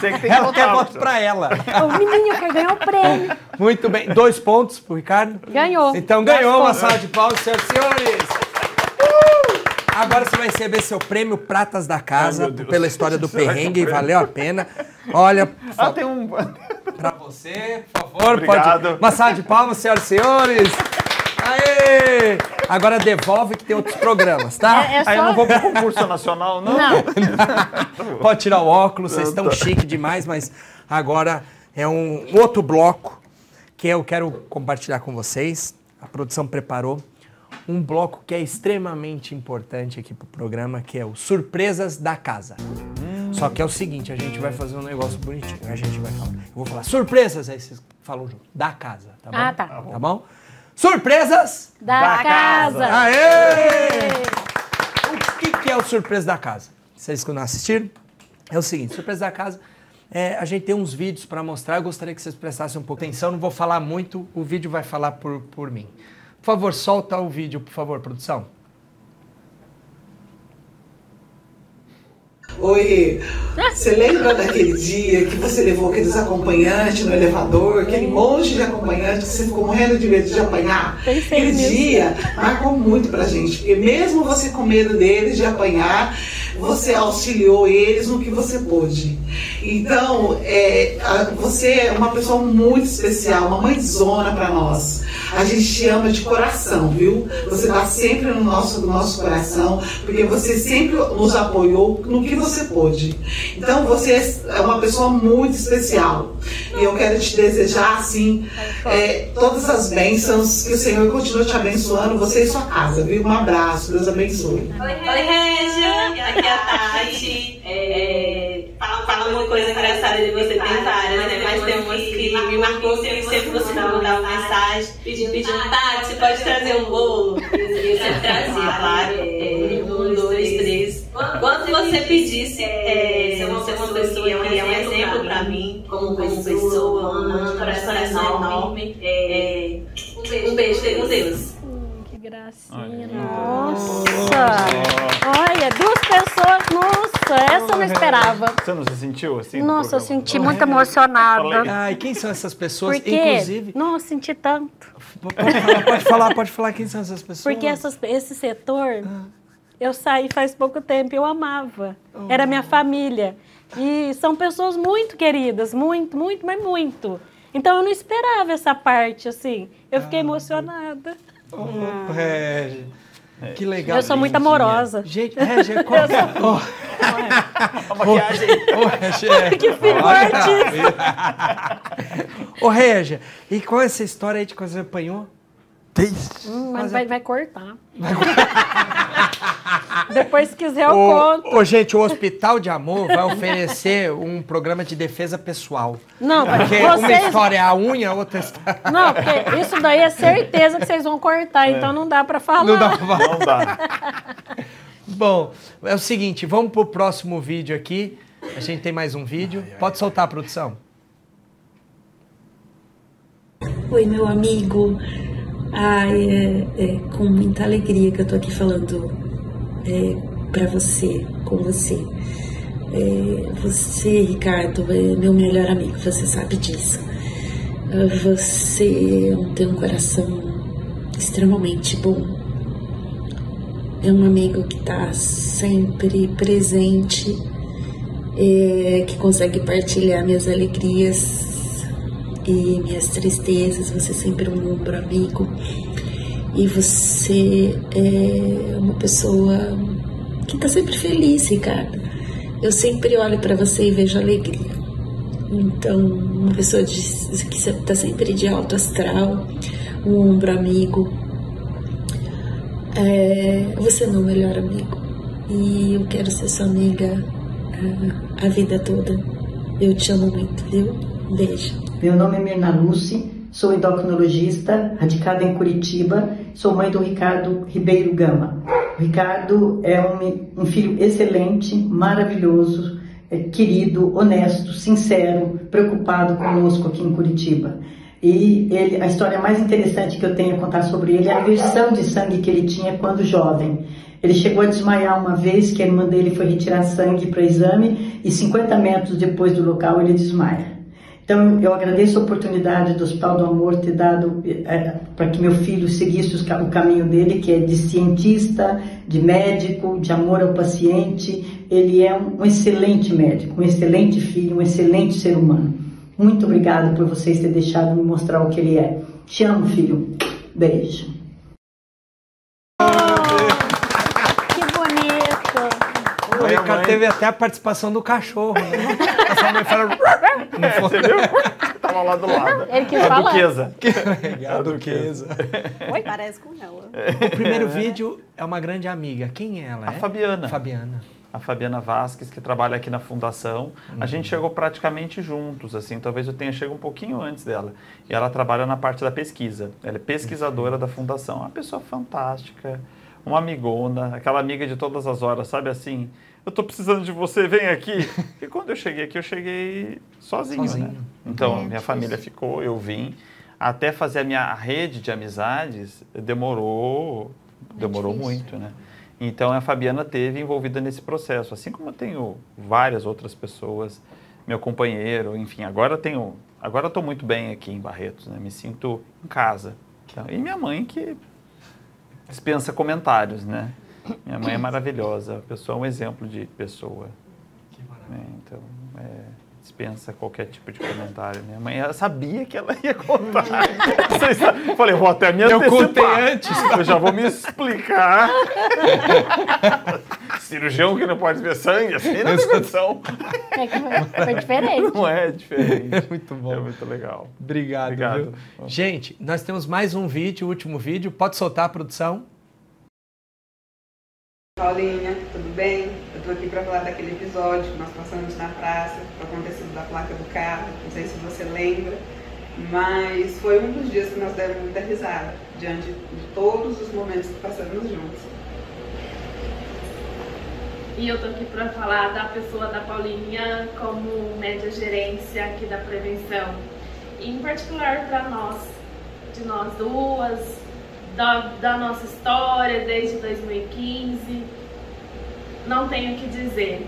Você que tem ela quer voto pra ela. O menino quer ganhar o prêmio. Muito bem. Dois pontos pro Ricardo? Ganhou. Então ganhou uma sala de palmas, senhoras e senhores. Uh! Agora você vai receber seu prêmio Pratas da Casa Ai, pela história do perrengue. Valeu a pena. Olha. Ah, tem um. Pra você, por favor. Obrigado. Pode... Uma salva de palmas, senhoras e senhores. Aê! Agora devolve que tem outros programas, tá? É, é só... Aí eu não vou pro concurso nacional, não? Não. Pode tirar o óculos, vocês estão chique demais, mas agora é um outro bloco que eu quero compartilhar com vocês. A produção preparou um bloco que é extremamente importante aqui pro programa, que é o Surpresas da Casa. Hum. Só que é o seguinte, a gente vai fazer um negócio bonitinho. A gente vai falar. Eu vou falar surpresas, aí vocês falam junto. Da casa, tá bom? Ah, tá. Tá bom? Surpresas da, da casa. casa. Aê! O que, que é o Surpresa da Casa? Vocês que não assistiram? É o seguinte, Surpresa da Casa, é, a gente tem uns vídeos para mostrar, eu gostaria que vocês prestassem um pouco atenção, não vou falar muito, o vídeo vai falar por, por mim. Por favor, solta o vídeo, por favor, produção. Oi, você lembra daquele dia que você levou aqueles acompanhantes no elevador, aquele monte de acompanhantes que você ficou morrendo de medo de apanhar? Aquele dia marcou muito pra gente, porque mesmo você com medo deles de apanhar, você auxiliou eles no que você pôde. Então, é, você é uma pessoa muito especial, uma mãezona para nós. A gente te ama de coração, viu? Você está sempre no nosso, no nosso coração, porque você sempre nos apoiou no que você pôde. Então, você é uma pessoa muito especial. E eu quero te desejar, assim, é, todas as bênçãos, que o Senhor continue te abençoando, você e sua casa, viu? Um abraço, Deus abençoe. Oi, Oi Régia, aqui é a Tati. É, fala, fala uma coisa engraçada de você, tem várias, né? Mas tem umas que me marcou sempre, sempre você mandava uma mensagem pedindo, pedindo, Tati, você pode trazer um bolo? E eu sempre trazia, claro. É, um, dois, três. Quando você pedisse é, ser uma pessoa que é um exemplo pra mim, como pessoa, um coração enorme, é, um beijo com Deus gracinha. Nossa! Olha, essa eu não esperava. Você não se sentiu assim? no Nossa, eu senti muito emocionada. Ai, quem são essas pessoas? Porque, Inclusive, nossa, senti tanto. pode falar, pode falar, quem são essas pessoas. Porque essas- esse setor, eu saí faz pouco tempo, eu amava. Era minha família. E são pessoas muito queridas, muito, muito, mas muito. Então eu não esperava essa parte, assim. Eu fiquei emocionada. Ô, Régia, Que legal. Eu sou muito amorosa. Gente, Régia, qual... Ô, A maquiagem. ô, Régia. Que filho Ô, Régia, e qual é essa história aí de quando você apanhou? Hum, mas vai, vai cortar. Depois, se quiser, eu Ô, conto. ô, gente, o Hospital de Amor vai oferecer um programa de defesa pessoal. Não, Porque uma vocês... história é a unha, a outra está... Não, porque isso daí é certeza que vocês vão cortar, então não dá pra falar. Não dá pra Não dá. Bom, é o seguinte, vamos pro próximo vídeo aqui. A gente tem mais um vídeo. Pode soltar a produção. Oi, meu amigo. Ai, é, é com muita alegria que eu tô aqui falando é, para você, com você. É, você, Ricardo, é meu melhor amigo, você sabe disso. Ah, Você tem um coração extremamente bom. É um amigo que tá sempre presente, é, que consegue partilhar minhas alegrias e minhas tristezas, você é sempre um ombro amigo. E você é uma pessoa que tá sempre feliz, Ricardo. Eu sempre olho para você e vejo alegria. Então, uma pessoa de, que tá sempre de alto astral, um ombro amigo. É, você é meu melhor amigo. E eu quero ser sua amiga ah, a vida toda. Eu te amo muito, viu? Beijo. Meu nome é Mirna Luce, sou endocrinologista, radicada em Curitiba, sou mãe do Ricardo Ribeiro Gama. O Ricardo é um, um filho excelente, maravilhoso, é, querido, honesto, sincero, preocupado conosco aqui em Curitiba. E ele, a história mais interessante que eu tenho a contar sobre ele é a versão de sangue que ele tinha quando jovem. Ele chegou a desmaiar uma vez que a irmã dele foi retirar sangue para exame e 50 metros depois do local ele desmaia. Então, eu agradeço a oportunidade do Hospital do Amor ter dado é, para que meu filho seguisse o caminho dele, que é de cientista, de médico, de amor ao paciente. Ele é um, um excelente médico, um excelente filho, um excelente ser humano. Muito obrigada por vocês terem deixado me mostrar o que ele é. Te amo, filho. Beijo. Que bonito. O Ricardo teve até a participação do cachorro, né? A sua mãe fala... Você viu? Tava lá do lado. Ele quis A falar. duquesa. A duquesa. Oi, parece com ela. O primeiro vídeo é uma grande amiga. Quem é ela? A é? Fabiana. Fabiana. a Fabiana Vasques, que trabalha aqui na fundação. A gente chegou praticamente juntos, assim, talvez eu tenha chegado um pouquinho antes dela. E ela trabalha na parte da pesquisa. Ela é pesquisadora da fundação. Uma pessoa fantástica, uma amigona, aquela amiga de todas as horas, sabe assim? Eu tô precisando de você, vem aqui. E quando eu cheguei aqui, eu cheguei sozinho, Sozinho. né? Então, É, minha família ficou, eu vim. Até fazer a minha rede de amizades, demorou, demorou difícil. muito, né? Então a Fabiana teve envolvida nesse processo, assim como eu tenho várias outras pessoas, meu companheiro, enfim, agora tenho, agora estou muito bem aqui em Barretos, né? Me sinto em casa. Então, e minha mãe que dispensa comentários, né? Minha mãe é maravilhosa, a pessoa é um exemplo de pessoa. né? Então, é, dispensa qualquer tipo de comentário. Minha mãe ela sabia que ela ia contar. Eu Falei, vou até me Eu antecipar. contei antes. Eu já vou me explicar. Cirurgião que não pode ver sangue, assim não tem condição. É que foi, foi diferente. Não é diferente. É muito bom. É muito legal. Obrigado. Obrigado. viu? Gente, nós temos mais um vídeo, o último vídeo. Pode soltar a produção? Paulinha, tudo bem? Eu tô aqui para falar daquele episódio que nós passamos na praça, o acontecido da placa do carro, não sei se você lembra, mas foi um dos dias que nós demos muita risada, diante de todos os momentos que passamos juntos. E eu tô aqui para falar da pessoa da Paulinha como média gerência aqui da prevenção. E em particular para nós, de nós duas, da, da nossa história desde 2015. Não tenho o que dizer.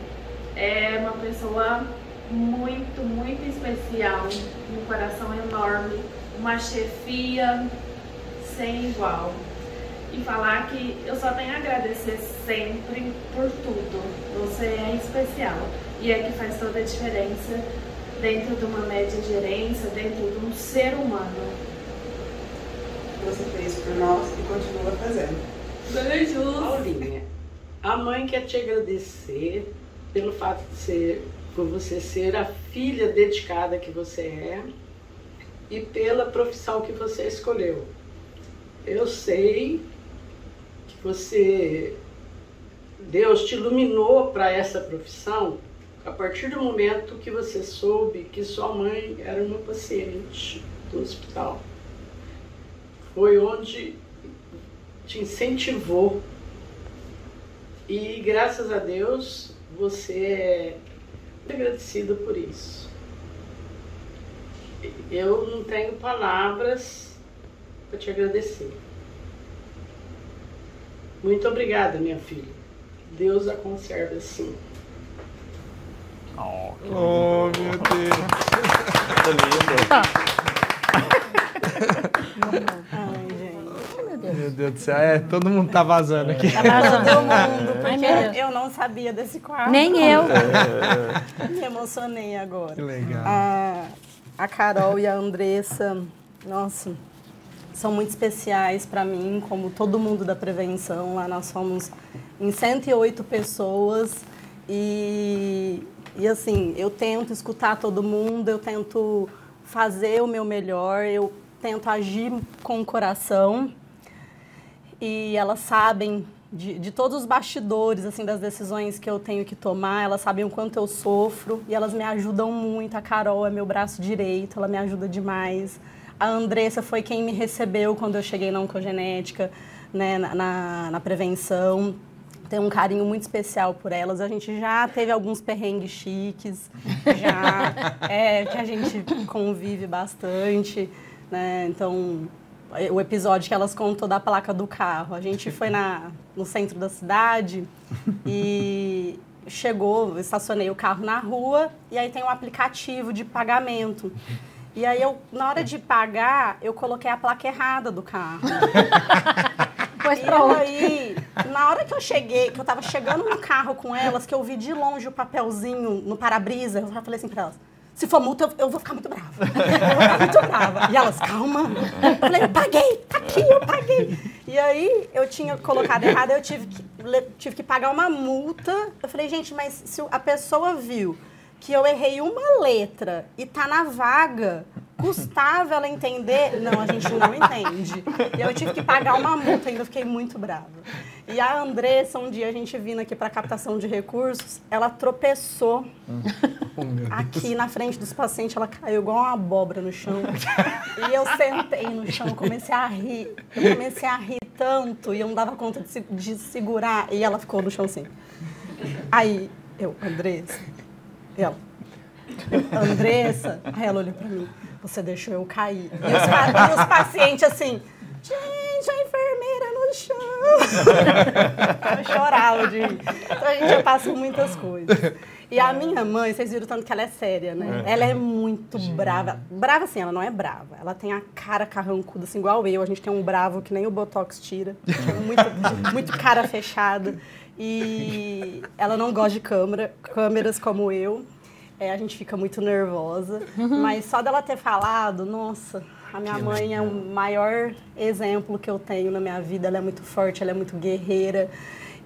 é uma pessoa muito, muito especial, um coração enorme, uma chefia sem igual. E falar que eu só tenho a agradecer sempre por tudo. Você é especial e é que faz toda a diferença dentro de uma média gerência, dentro de um ser humano. Você fez por nós e continua fazendo. Beijos! Paulinha, a mãe quer te agradecer pelo fato de ser, por você ser a filha dedicada que você é e pela profissão que você escolheu. Eu sei que você, Deus te iluminou para essa profissão a partir do momento que você soube que sua mãe era uma paciente do hospital. Foi onde te incentivou e graças a Deus você é agradecido por isso. Eu não tenho palavras para te agradecer. Muito obrigada, minha filha. Deus a conserve assim. Oh, Oh, meu Deus. Ai, gente. Meu Deus do céu. É, todo mundo tá vazando aqui. Tá vazando todo mundo, porque eu não sabia desse quadro. Nem eu. Me emocionei agora. Que legal. A, a Carol e a Andressa, nossa, são muito especiais para mim, como todo mundo da prevenção. Lá nós somos em 108 pessoas e, e assim, eu tento escutar todo mundo, eu tento fazer o meu melhor, eu tento agir com o coração e elas sabem de, de todos os bastidores assim das decisões que eu tenho que tomar, elas sabem o quanto eu sofro e elas me ajudam muito. A Carol é meu braço direito, ela me ajuda demais. A Andressa foi quem me recebeu quando eu cheguei na oncogenética, né, na, na, na prevenção. Tenho um carinho muito especial por elas. A gente já teve alguns perrengues chiques, já, é, que a gente convive bastante, né? Então, o episódio que elas contou da placa do carro. A gente foi na, no centro da cidade e chegou, estacionei o carro na rua e aí tem um aplicativo de pagamento. E aí eu, na hora de pagar, eu coloquei a placa errada do carro. Pois E pronto. aí, na hora que eu cheguei, que eu tava chegando no carro com elas, que eu vi de longe o papelzinho no para-brisa, eu falei assim pra elas, se for multa, eu, vou ficar muito brava. Eu vou ficar muito brava. E elas, calma. Eu falei, eu paguei, tá aqui, eu paguei. E aí, eu tinha colocado errado, eu tive que, tive que pagar uma multa. Eu falei, gente, mas se a pessoa viu que eu errei uma letra e tá na vaga, custava ela entender? Não, a gente não entende. E eu tive que pagar uma multa, ainda fiquei muito brava. E a Andressa, um dia a gente vindo aqui para captação de recursos, ela tropeçou Oh, aqui na frente dos pacientes, ela caiu igual uma abóbora no chão. E eu sentei no chão, comecei a rir. Eu comecei a rir tanto e eu não dava conta de, se- de segurar. E ela ficou no chão assim. Aí, eu, Andressa, e ela, eu, Andressa, aí ela olhou pra mim, você deixou eu cair. E os, e os pacientes assim, gente, a enfermeira no chão. Eu chorava de rir. Então a gente já passou muitas coisas. E a minha mãe, vocês viram tanto que ela é séria, né? Ela é muito brava. Brava assim, ela não é brava. Ela tem a cara carrancuda, assim, igual eu. A gente tem um bravo que nem o Botox tira. Muito, muito cara fechada. E ela não gosta de câmera, câmeras como eu. É, a gente fica muito nervosa. Mas só dela ter falado, nossa, a minha mãe é o maior exemplo que eu tenho na minha vida. Ela é muito forte, ela é muito guerreira.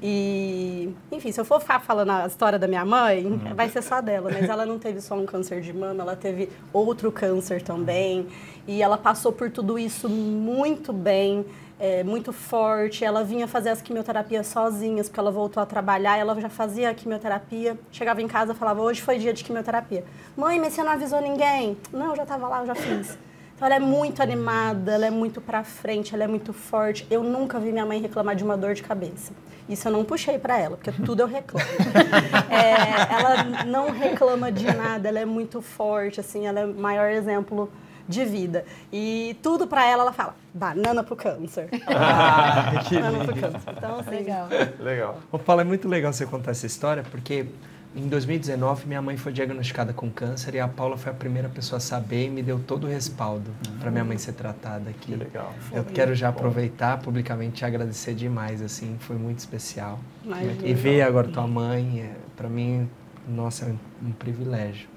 E, enfim, se eu for ficar falando a história da minha mãe, vai ser só dela, mas ela não teve só um câncer de mama, ela teve outro câncer também. E ela passou por tudo isso muito bem, é, muito forte. Ela vinha fazer as quimioterapias sozinhas, porque ela voltou a trabalhar, ela já fazia a quimioterapia. Chegava em casa e falava: Hoje foi dia de quimioterapia. Mãe, mas você não avisou ninguém? Não, eu já estava lá, eu já fiz. Então ela é muito animada, ela é muito pra frente, ela é muito forte. Eu nunca vi minha mãe reclamar de uma dor de cabeça. Isso eu não puxei pra ela, porque tudo eu reclamo. É, ela não reclama de nada, ela é muito forte, assim, ela é o maior exemplo de vida. E tudo pra ela, ela fala, banana pro câncer. Ah, que banana pro lindo. câncer. Então, assim, Legal. Legal. Ô, Paulo, é muito legal você contar essa história, porque em 2019, minha mãe foi diagnosticada com câncer e a Paula foi a primeira pessoa a saber e me deu todo o respaldo para minha mãe ser tratada aqui. Que legal. Eu quero já aproveitar publicamente te agradecer demais, assim, foi muito especial. Imagina. E ver agora tua mãe, é, para mim, nossa, é um, um privilégio.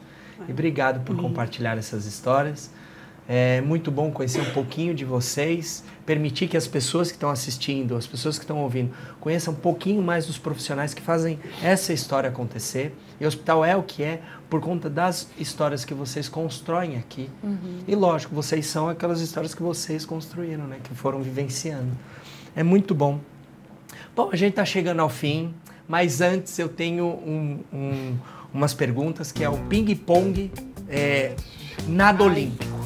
E obrigado por compartilhar essas histórias. É muito bom conhecer um pouquinho de vocês, permitir que as pessoas que estão assistindo, as pessoas que estão ouvindo, conheçam um pouquinho mais dos profissionais que fazem essa história acontecer. E o hospital é o que é por conta das histórias que vocês constroem aqui. E lógico, vocês são aquelas histórias que vocês construíram, né? Que foram vivenciando. É muito bom. Bom, a gente está chegando ao fim, mas antes eu tenho um- um- umas perguntas que é o ping-pong é, nado olímpico.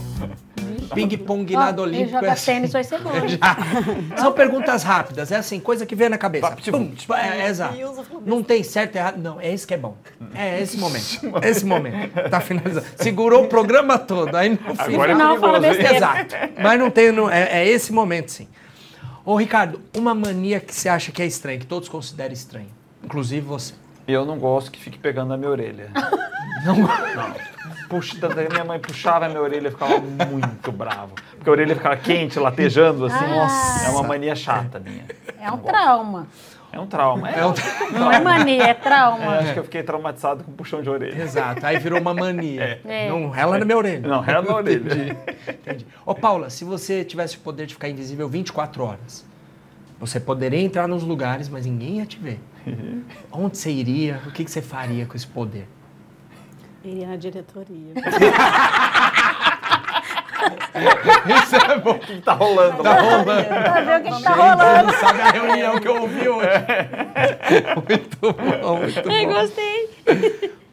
Ping-pong Ó, nado ele olímpico joga é assim. tênis, vai ser bom. Já. São perguntas rápidas, é assim, coisa que vem na cabeça. Pum, é, é exato. Não tem certo e errado. Não, é esse que é bom. É esse momento. Esse momento. Tá finalizando. Segurou o programa todo. Aí no. Agora é Não, fala besteira. Exato. Mas não tem. não- é, é esse momento, sim. Ô, Ricardo, uma mania que você acha que é estranha, que todos consideram estranho. Inclusive você. Eu não gosto que fique pegando na minha orelha. Não, Não. Puxa, minha mãe puxava a minha orelha e ficava muito bravo. Porque a orelha ficava quente, latejando assim. Nossa. É uma mania chata minha. É um trauma. É um trauma. É, É um- Não é mania, é É, trauma. acho que eu fiquei traumatizado com puxão de orelha. Exato. Aí virou uma mania. É. Não rela na minha orelha. Não, rela na orelha. Entendi. Entendi. Ô, Paula, se você tivesse o poder de ficar invisível 24 horas, você poderia entrar nos lugares, mas ninguém ia te ver. Onde você iria? O que que você faria com esse poder? Iria na diretoria. Isso é bom. Tá rolando. Tá rolando. Pra ver o que, que tá rolando. Não sabe a reunião que eu ouvi hoje. Muito bom, muito bom. gostei.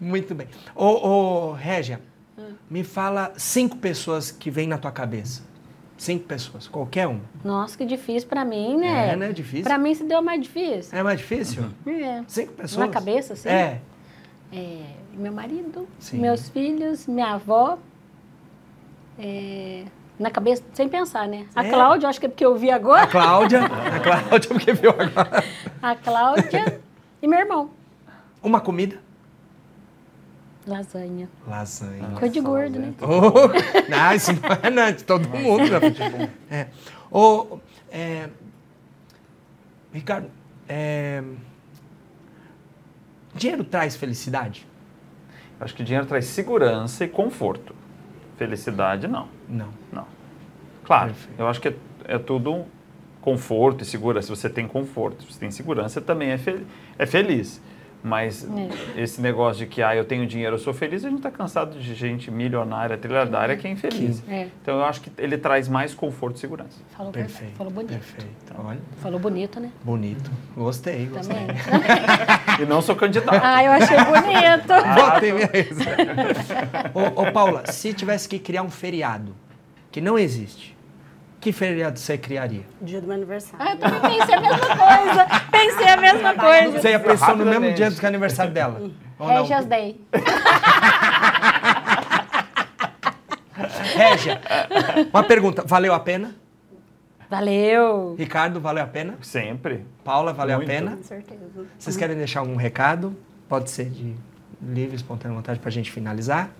Muito bem. Ô, ô, Régia, me fala cinco pessoas que vêm na tua cabeça. Cinco pessoas, qualquer um. Nossa, que difícil pra mim, né? É, né? Difícil. Pra mim se deu mais difícil. É mais difícil? É. Cinco pessoas? Na cabeça, assim? É. É, meu marido, Sim. meus filhos, minha avó. é, na cabeça, sem pensar, né? A É? Cláudia, acho que é porque eu vi A agora. Cláudia. A Cláudia, porque viu agora. A Cláudia e meu irmão. Uma comida? Lasanha. Lasanha. Coisa de gordo, né? Oh, não, isso não é não, de todo mundo. né? É. Ô, é, Ricardo, é, dinheiro traz felicidade? Acho que dinheiro traz segurança e conforto. Felicidade, não. Não. Não. Claro, Perfeito. eu acho que é, é tudo conforto e segurança. Se você tem conforto, se você tem segurança, também é, fel- é feliz. Mas esse negócio de que ah, eu tenho dinheiro, eu sou feliz, a gente está cansado de gente milionária, trilhardária que é infeliz. É. Então eu acho que ele traz mais conforto e segurança. Falou, Perfeito. falou bonito. Perfeito. Olha, Falou bonito, né? bonito. Gostei, gostei. Também. E não sou candidato. ah, eu achei bonito. Botei minha risa. ô, ô, Paula, se tivesse que criar um feriado que não existe, que feriado você criaria? Dia do meu aniversário. Ah, eu também pensei a mesma coisa. Pensei a mesma coisa. Você ia pensar no mesmo dia do que é aniversário dela? Não? Regias Day. Régia, uma pergunta, valeu a pena? Valeu. Ricardo, valeu a pena? Sempre. Paula, valeu Muito. a pena? Com certeza. Vocês querem deixar algum recado? Pode ser de livre, espontânea vontade para a gente finalizar?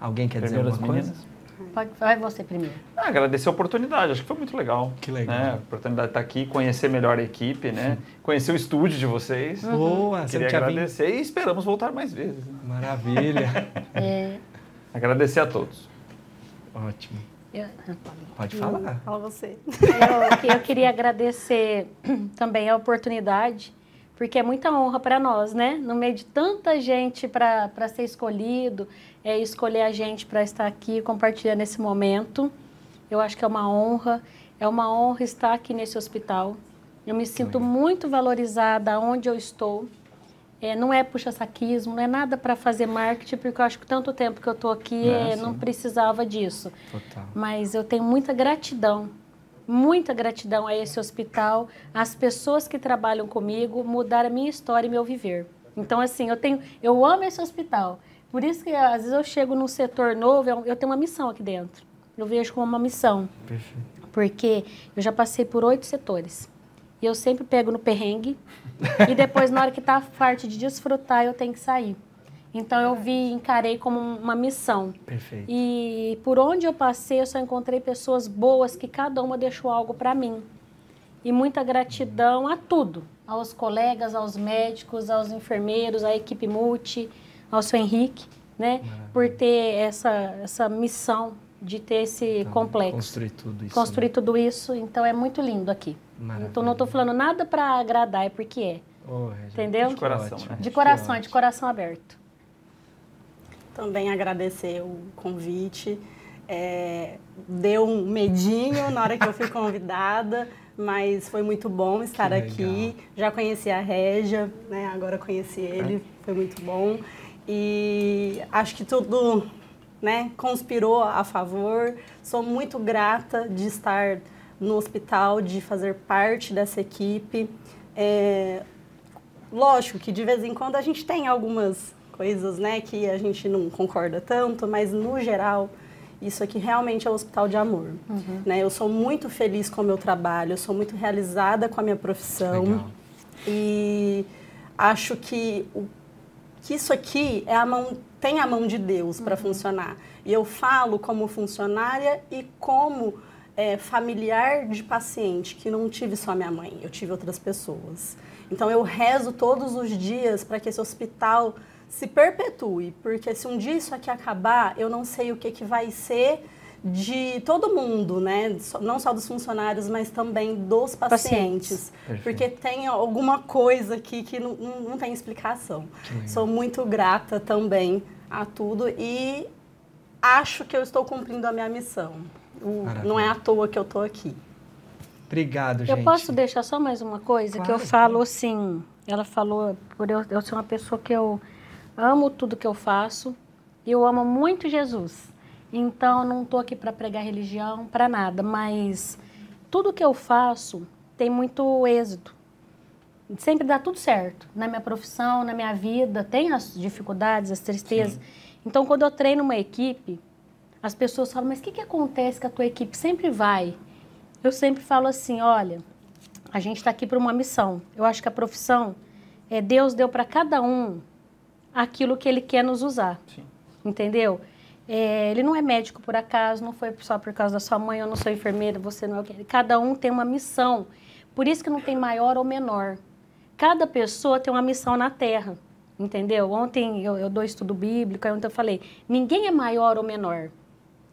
Alguém quer dizer Primeiro as alguma coisa? meninas. Pode, vai você primeiro. Ah, agradecer a oportunidade, acho que foi muito legal. Que legal. Né? A oportunidade de estar aqui, conhecer melhor a equipe, né? Conhecer o estúdio de vocês. Boa, você Queria agradecer e esperamos voltar mais vezes. né? Maravilha. É, Agradecer a todos. Ótimo. eu, Pode falar. Fala você. eu, eu queria agradecer também a oportunidade, porque é muita honra para nós, né? No meio de tanta gente para ser escolhido, é escolher a gente para estar aqui compartilhando esse momento. Eu acho que é uma honra, é uma honra estar aqui nesse hospital. Eu me sinto muito valorizada onde eu estou. É, não é puxa-saquismo, não é nada para fazer marketing, porque eu acho que tanto tempo que eu estou aqui É, é, não precisava disso. Total. Mas eu tenho muita gratidão, muita gratidão a esse hospital, às pessoas que trabalham comigo, mudaram a minha história e meu viver. Então, assim, eu tenho, eu amo esse hospital. Por isso que às vezes eu chego num setor novo, eu, eu tenho uma missão aqui dentro. Eu vejo como uma missão, Perfeito. porque eu já passei por oito setores. E eu sempre pego no perrengue. e depois, na hora que tá parte de desfrutar, eu tenho que sair. Então eu vi, encarei como uma missão. Perfeito. E por onde eu passei, eu só encontrei pessoas boas que cada uma deixou algo para mim. E muita gratidão a tudo, aos colegas, aos médicos, aos enfermeiros, à equipe multi, ao seu Henrique, né, por ter essa essa missão de ter esse Então, complexo. Construir tudo isso. Construir né? tudo isso, então é muito lindo aqui. Maravilha. Então não estou falando nada para agradar, é porque é. Regina, Entendeu? De coração, ótimo, né? De coração, é de coração aberto. Também agradecer o convite. É, deu um medinho na hora que eu fui convidada, mas foi muito bom estar aqui. Já conheci a Régia, né? agora conheci ele, foi muito bom. E acho que tudo né, conspirou a favor. Sou muito grata de estar no hospital, de fazer parte dessa equipe. É, lógico que de vez em quando a gente tem algumas coisas, né, que a gente não concorda tanto, mas no geral isso aqui realmente é um hospital de amor, né? Eu sou muito feliz com o meu trabalho, eu sou muito realizada com a minha profissão Legal. e acho que o que isso aqui é a mão tem a mão de Deus para funcionar. E eu falo como funcionária e como é, familiar de paciente, que não tive só minha mãe, eu tive outras pessoas. Então eu rezo todos os dias para que esse hospital se perpetue, porque se um dia isso aqui acabar, eu não sei o que, que vai ser de todo mundo, né? Não só dos funcionários, mas também dos pacientes. Perfeito. Porque tem alguma coisa aqui que não, não, tem explicação. Sou muito grata também a tudo e acho que eu estou cumprindo a minha missão. O- não é à toa que eu estou aqui. Obrigado, gente. Eu posso deixar só mais uma coisa que eu Claro, falo assim. Ela falou por eu, eu ser uma pessoa que eu amo tudo que eu faço e eu amo muito Jesus. Então não estou aqui para pregar religião, para nada, mas tudo que eu faço tem muito êxito. Sempre dá tudo certo na minha profissão, na minha vida, tem as dificuldades, as tristezas. Então quando eu treino uma equipe, as pessoas falam: "Mas o que que acontece que a tua equipe sempre vai?" Eu sempre falo assim, olha, a gente está aqui por uma missão. Eu acho que a profissão, é, Deus deu para cada um aquilo que Ele quer nos usar. Sim. Entendeu? É, ele não é médico por acaso, não foi só por causa da sua mãe, eu não sou enfermeira, você não é que. Cada um tem uma missão. Por isso que não tem maior ou menor. Cada pessoa tem uma missão na Terra. Entendeu? Ontem eu, eu dou estudo bíblico, aí ontem eu falei, ninguém é maior ou menor.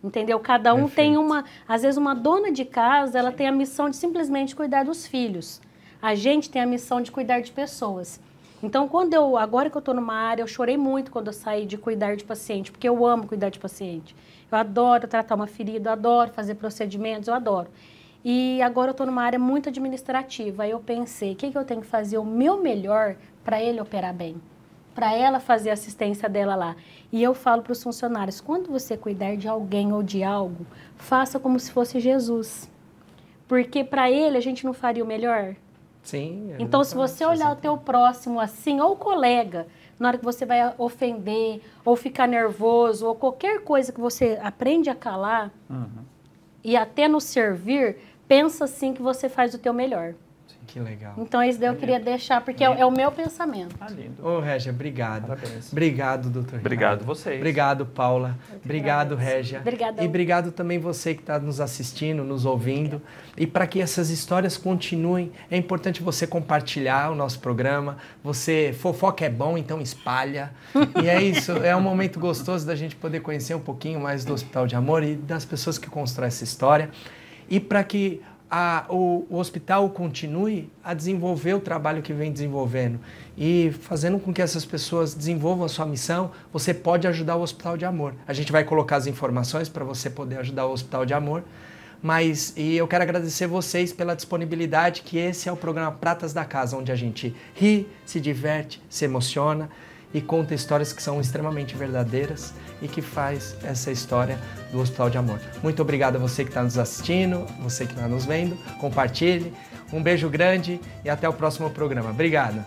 Entendeu? Cada um tem Perfeito. uma. Às vezes, uma dona de casa, ela tem a missão de simplesmente cuidar dos filhos. A gente tem a missão de cuidar de pessoas. Então, quando eu. Agora que eu estou numa área, eu chorei muito quando eu saí de cuidar de paciente, porque eu amo cuidar de paciente. Eu adoro tratar uma ferida, eu adoro fazer procedimentos, eu adoro. E agora eu estou numa área muito administrativa. Aí eu pensei, o que, que eu tenho que fazer o meu melhor para ele operar bem? para ela fazer a assistência dela lá. E eu falo para os funcionários, quando você cuidar de alguém ou de algo, faça como se fosse Jesus. Porque para ele a gente não faria o melhor. Sim. Então, se você olhar o teu próximo assim, ou colega, na hora que você vai ofender, ou ficar nervoso, ou qualquer coisa que você aprende a calar, Uhum. e até no servir, pensa assim que você faz o teu melhor. Que legal. Então, isso daí eu queria deixar, porque é, é o meu pensamento. Ah, lindo. Ô, Régia, obrigado. Parabéns. Obrigado, doutor. Obrigado vocês. Obrigado, Paula. Obrigado, Régia. Obrigadão. E obrigado também você que está nos assistindo, nos ouvindo. E para que essas histórias continuem, é importante você compartilhar o nosso programa. Você, fofoca é bom, então espalha. E é isso, é um momento gostoso da gente poder conhecer um pouquinho mais do Hospital de Amor e das pessoas que constroem essa história. E para que a- o, o hospital continue a desenvolver o trabalho que vem desenvolvendo e fazendo com que essas pessoas desenvolvam a sua missão, você pode ajudar o Hospital de Amor. A gente vai colocar as informações para você poder ajudar o Hospital de Amor. Mas e eu quero agradecer vocês pela disponibilidade, que esse é o programa Pratas da Casa, onde a gente ri, se diverte, se emociona e conta histórias que são extremamente verdadeiras e que faz essa história do Hospital de Amor. Muito obrigado a você que está nos assistindo, você que está nos vendo. Compartilhe. Um beijo grande e até o próximo programa. Obrigado.